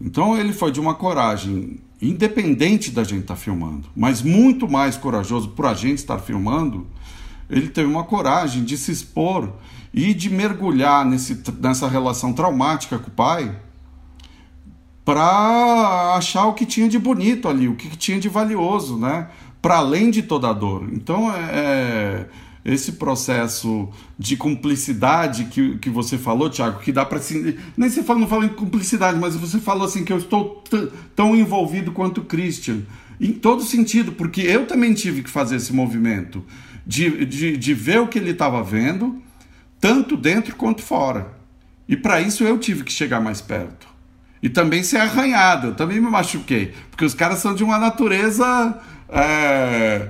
Então ele foi de uma coragem independente da gente estar tá filmando, mas muito mais corajoso por a gente estar filmando ele teve uma coragem de se expor e de mergulhar nesse, nessa relação traumática com o pai para achar o que tinha de bonito ali, o que tinha de valioso, né? Para além de toda a dor. Então, é, é esse processo de cumplicidade que, que você falou, Tiago, que dá para assim, nem você fala, não fala em cumplicidade, mas você falou assim que eu estou tão envolvido quanto Christian, em todo sentido, porque eu também tive que fazer esse movimento de, de, de ver o que ele estava vendo, tanto dentro quanto fora. E para isso eu tive que chegar mais perto. E também ser arranhado, eu também me machuquei, porque os caras são de uma natureza é,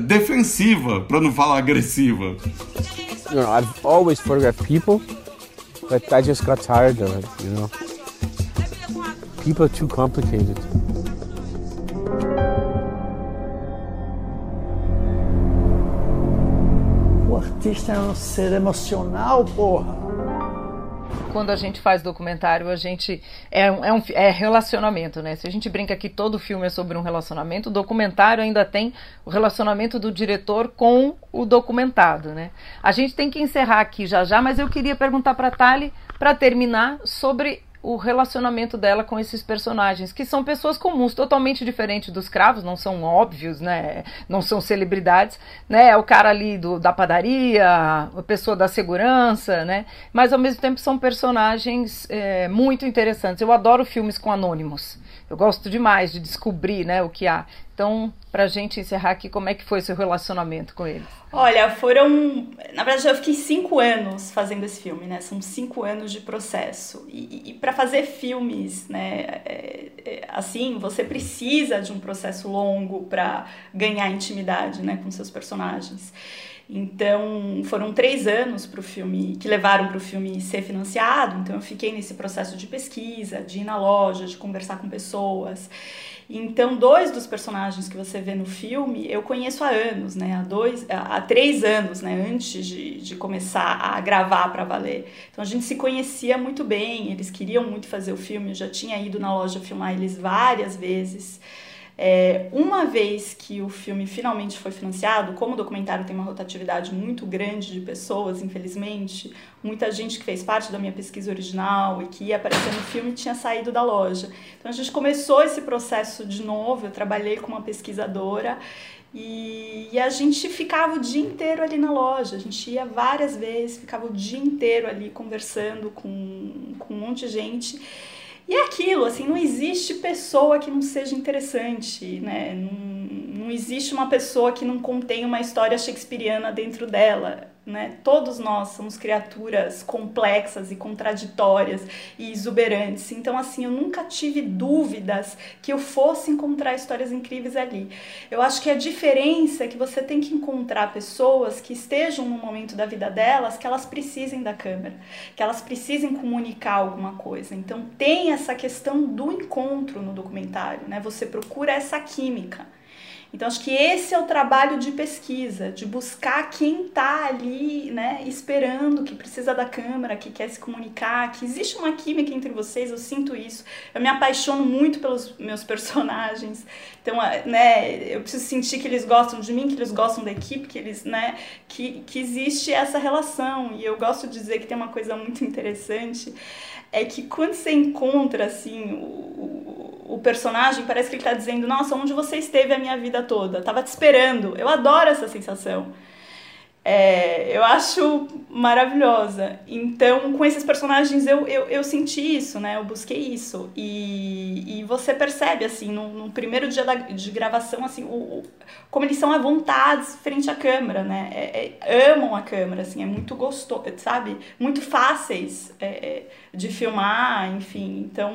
defensiva, para não falar agressiva. You know, I've always photographed people, but I just got tired of it, you know. People are too complicated. artista é um ser emocional, porra. Quando a gente faz documentário, a gente. É, é, um, é relacionamento, né? Se a gente brinca que todo filme é sobre um relacionamento, o documentário ainda tem o relacionamento do diretor com o documentado, né? A gente tem que encerrar aqui já já, mas eu queria perguntar para a Tali, para terminar, sobre o relacionamento dela com esses personagens, que são pessoas comuns, totalmente diferentes dos cravos, não são óbvios, né? Não são celebridades, né? É o cara ali do, da padaria, a pessoa da segurança, né? Mas ao mesmo tempo são personagens é, muito interessantes. Eu adoro filmes com anônimos. Eu gosto demais de descobrir, né, o que há. Então, para a gente encerrar aqui, como é que foi seu relacionamento com eles? Olha, foram. Na verdade, eu fiquei cinco anos fazendo esse filme, né? São cinco anos de processo. E, e para fazer filmes, né? É, é, assim, você precisa de um processo longo para ganhar intimidade, né, com seus personagens. Então, foram três anos para o filme que levaram para o filme ser financiado. Então, eu fiquei nesse processo de pesquisa, de ir na loja, de conversar com pessoas. Então, dois dos personagens que você vê no filme eu conheço há anos, né? Há, dois, há três anos, né? Antes de, de começar a gravar para valer. Então, a gente se conhecia muito bem, eles queriam muito fazer o filme, eu já tinha ido na loja filmar eles várias vezes. É, uma vez que o filme finalmente foi financiado, como o documentário tem uma rotatividade muito grande de pessoas, infelizmente, muita gente que fez parte da minha pesquisa original e que ia aparecer no filme tinha saído da loja. Então a gente começou esse processo de novo. Eu trabalhei com uma pesquisadora e, e, a gente ficava o dia inteiro ali na loja. A gente ia várias vezes, ficava o dia inteiro ali conversando com, com um monte de gente. E é aquilo, assim, não existe pessoa que não seja interessante, né? Não, não existe uma pessoa que não contém uma história shakespeariana dentro dela né? Todos nós somos criaturas complexas e contraditórias e exuberantes. Então, assim, eu nunca tive dúvidas que eu fosse encontrar histórias incríveis ali. Eu acho que a diferença é que você tem que encontrar pessoas que estejam no momento da vida delas que elas precisem da câmera, que elas precisem comunicar alguma coisa. Então, tem essa questão do encontro no documentário, né? Você procura essa química. Então acho que esse é o trabalho de pesquisa, de buscar quem está ali, né, esperando, que precisa da câmera, que quer se comunicar, que existe uma química entre vocês, eu sinto isso. Eu me apaixono muito pelos meus personagens. Então, né, eu preciso sentir que eles gostam de mim, que eles gostam da equipe, que eles, né, que, que existe essa relação. E eu gosto de dizer que tem uma coisa muito interessante, é que quando você encontra assim o, o personagem parece que ele está dizendo: Nossa, onde você esteve a minha vida toda? Tava te esperando. Eu adoro essa sensação. É, eu acho maravilhosa. Então, com esses personagens, eu, eu, eu senti isso, né? Eu busquei isso. E, e você percebe, assim, no, no primeiro dia da, de gravação, assim, o, o, como eles são à vontade frente à câmera, né? É, é, amam a câmera, assim, é muito gostoso, sabe? Muito fáceis é, é, de filmar, enfim. Então,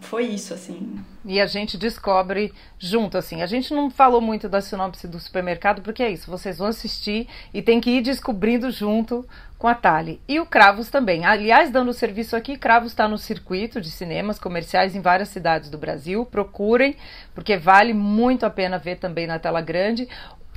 foi isso, assim e a gente descobre junto, assim. A gente não falou muito da sinopse do supermercado, porque é isso, vocês vão assistir e tem que ir descobrindo junto com a Tali. E o Cravos também. Aliás, dando serviço aqui, Cravos está no circuito de cinemas comerciais em várias cidades do Brasil. Procurem, porque vale muito a pena ver também na tela grande.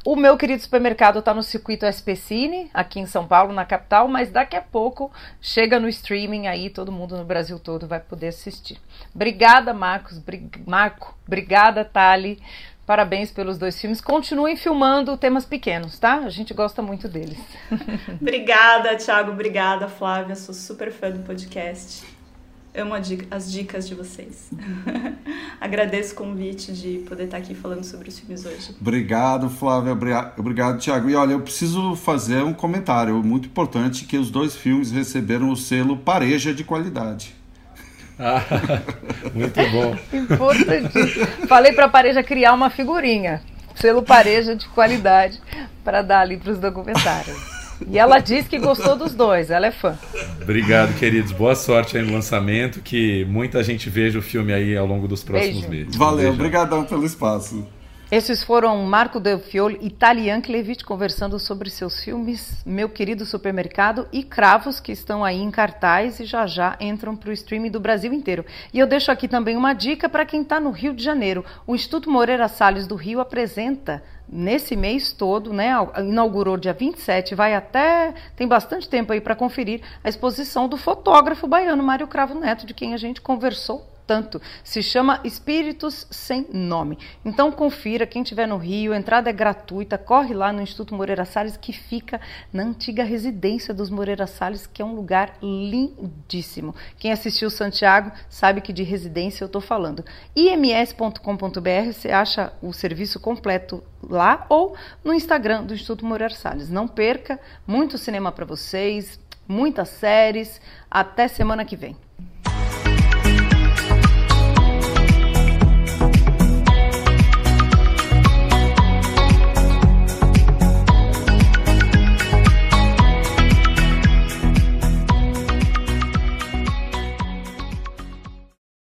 O meu querido supermercado está no circuito SP Cine, aqui em São Paulo, na capital, mas daqui a pouco chega no streaming aí, todo mundo no Brasil todo vai poder assistir. Obrigada, Marcos, brig Marco, obrigada, Tali. Parabéns pelos dois filmes. Continuem filmando temas pequenos, tá? A gente gosta muito deles. obrigada, Thiago. Obrigada, Flávia. Sou super fã do podcast. Amo as dicas de vocês. Agradeço o convite de poder estar aqui falando sobre os filmes hoje. Obrigado, Flávia. Obrigado, Tiago. E olha, eu preciso fazer um comentário muito importante que os dois filmes receberam o selo Pareja de qualidade. Ah, muito bom. Importante. Falei para a Pareja criar uma figurinha. Selo Pareja de qualidade para dar ali para os documentários. E ela diz que gostou dos dois, ela é fã. Obrigado, queridos. Boa sorte aí no lançamento, que muita gente veja o filme aí ao longo dos próximos Beijo. meses. Valeu, obrigadão pelo espaço. Esses foram Marco Del Fiol e Talian Klevich conversando sobre seus filmes Meu Querido Supermercado e Cravos, que estão aí em cartaz e já já entram para o streaming do Brasil inteiro. E eu deixo aqui também uma dica para quem está no Rio de Janeiro. O Instituto Moreira Salles do Rio apresenta nesse mês todo, né, inaugurou dia 27, vai até, tem bastante tempo aí para conferir a exposição do fotógrafo baiano Mário Cravo Neto, de quem a gente conversou tanto. Se chama Espíritos Sem Nome. Então confira, quem estiver no Rio, a entrada é gratuita, corre lá no Instituto Moreira Salles, que fica na antiga residência dos Moreira Salles, que é um lugar lindíssimo. Quem assistiu Santiago sabe que de residência eu estou falando. ims.com.br você acha o serviço completo lá ou no Instagram do Instituto Moreira Salles. Não perca, muito cinema para vocês, muitas séries. Até semana que vem.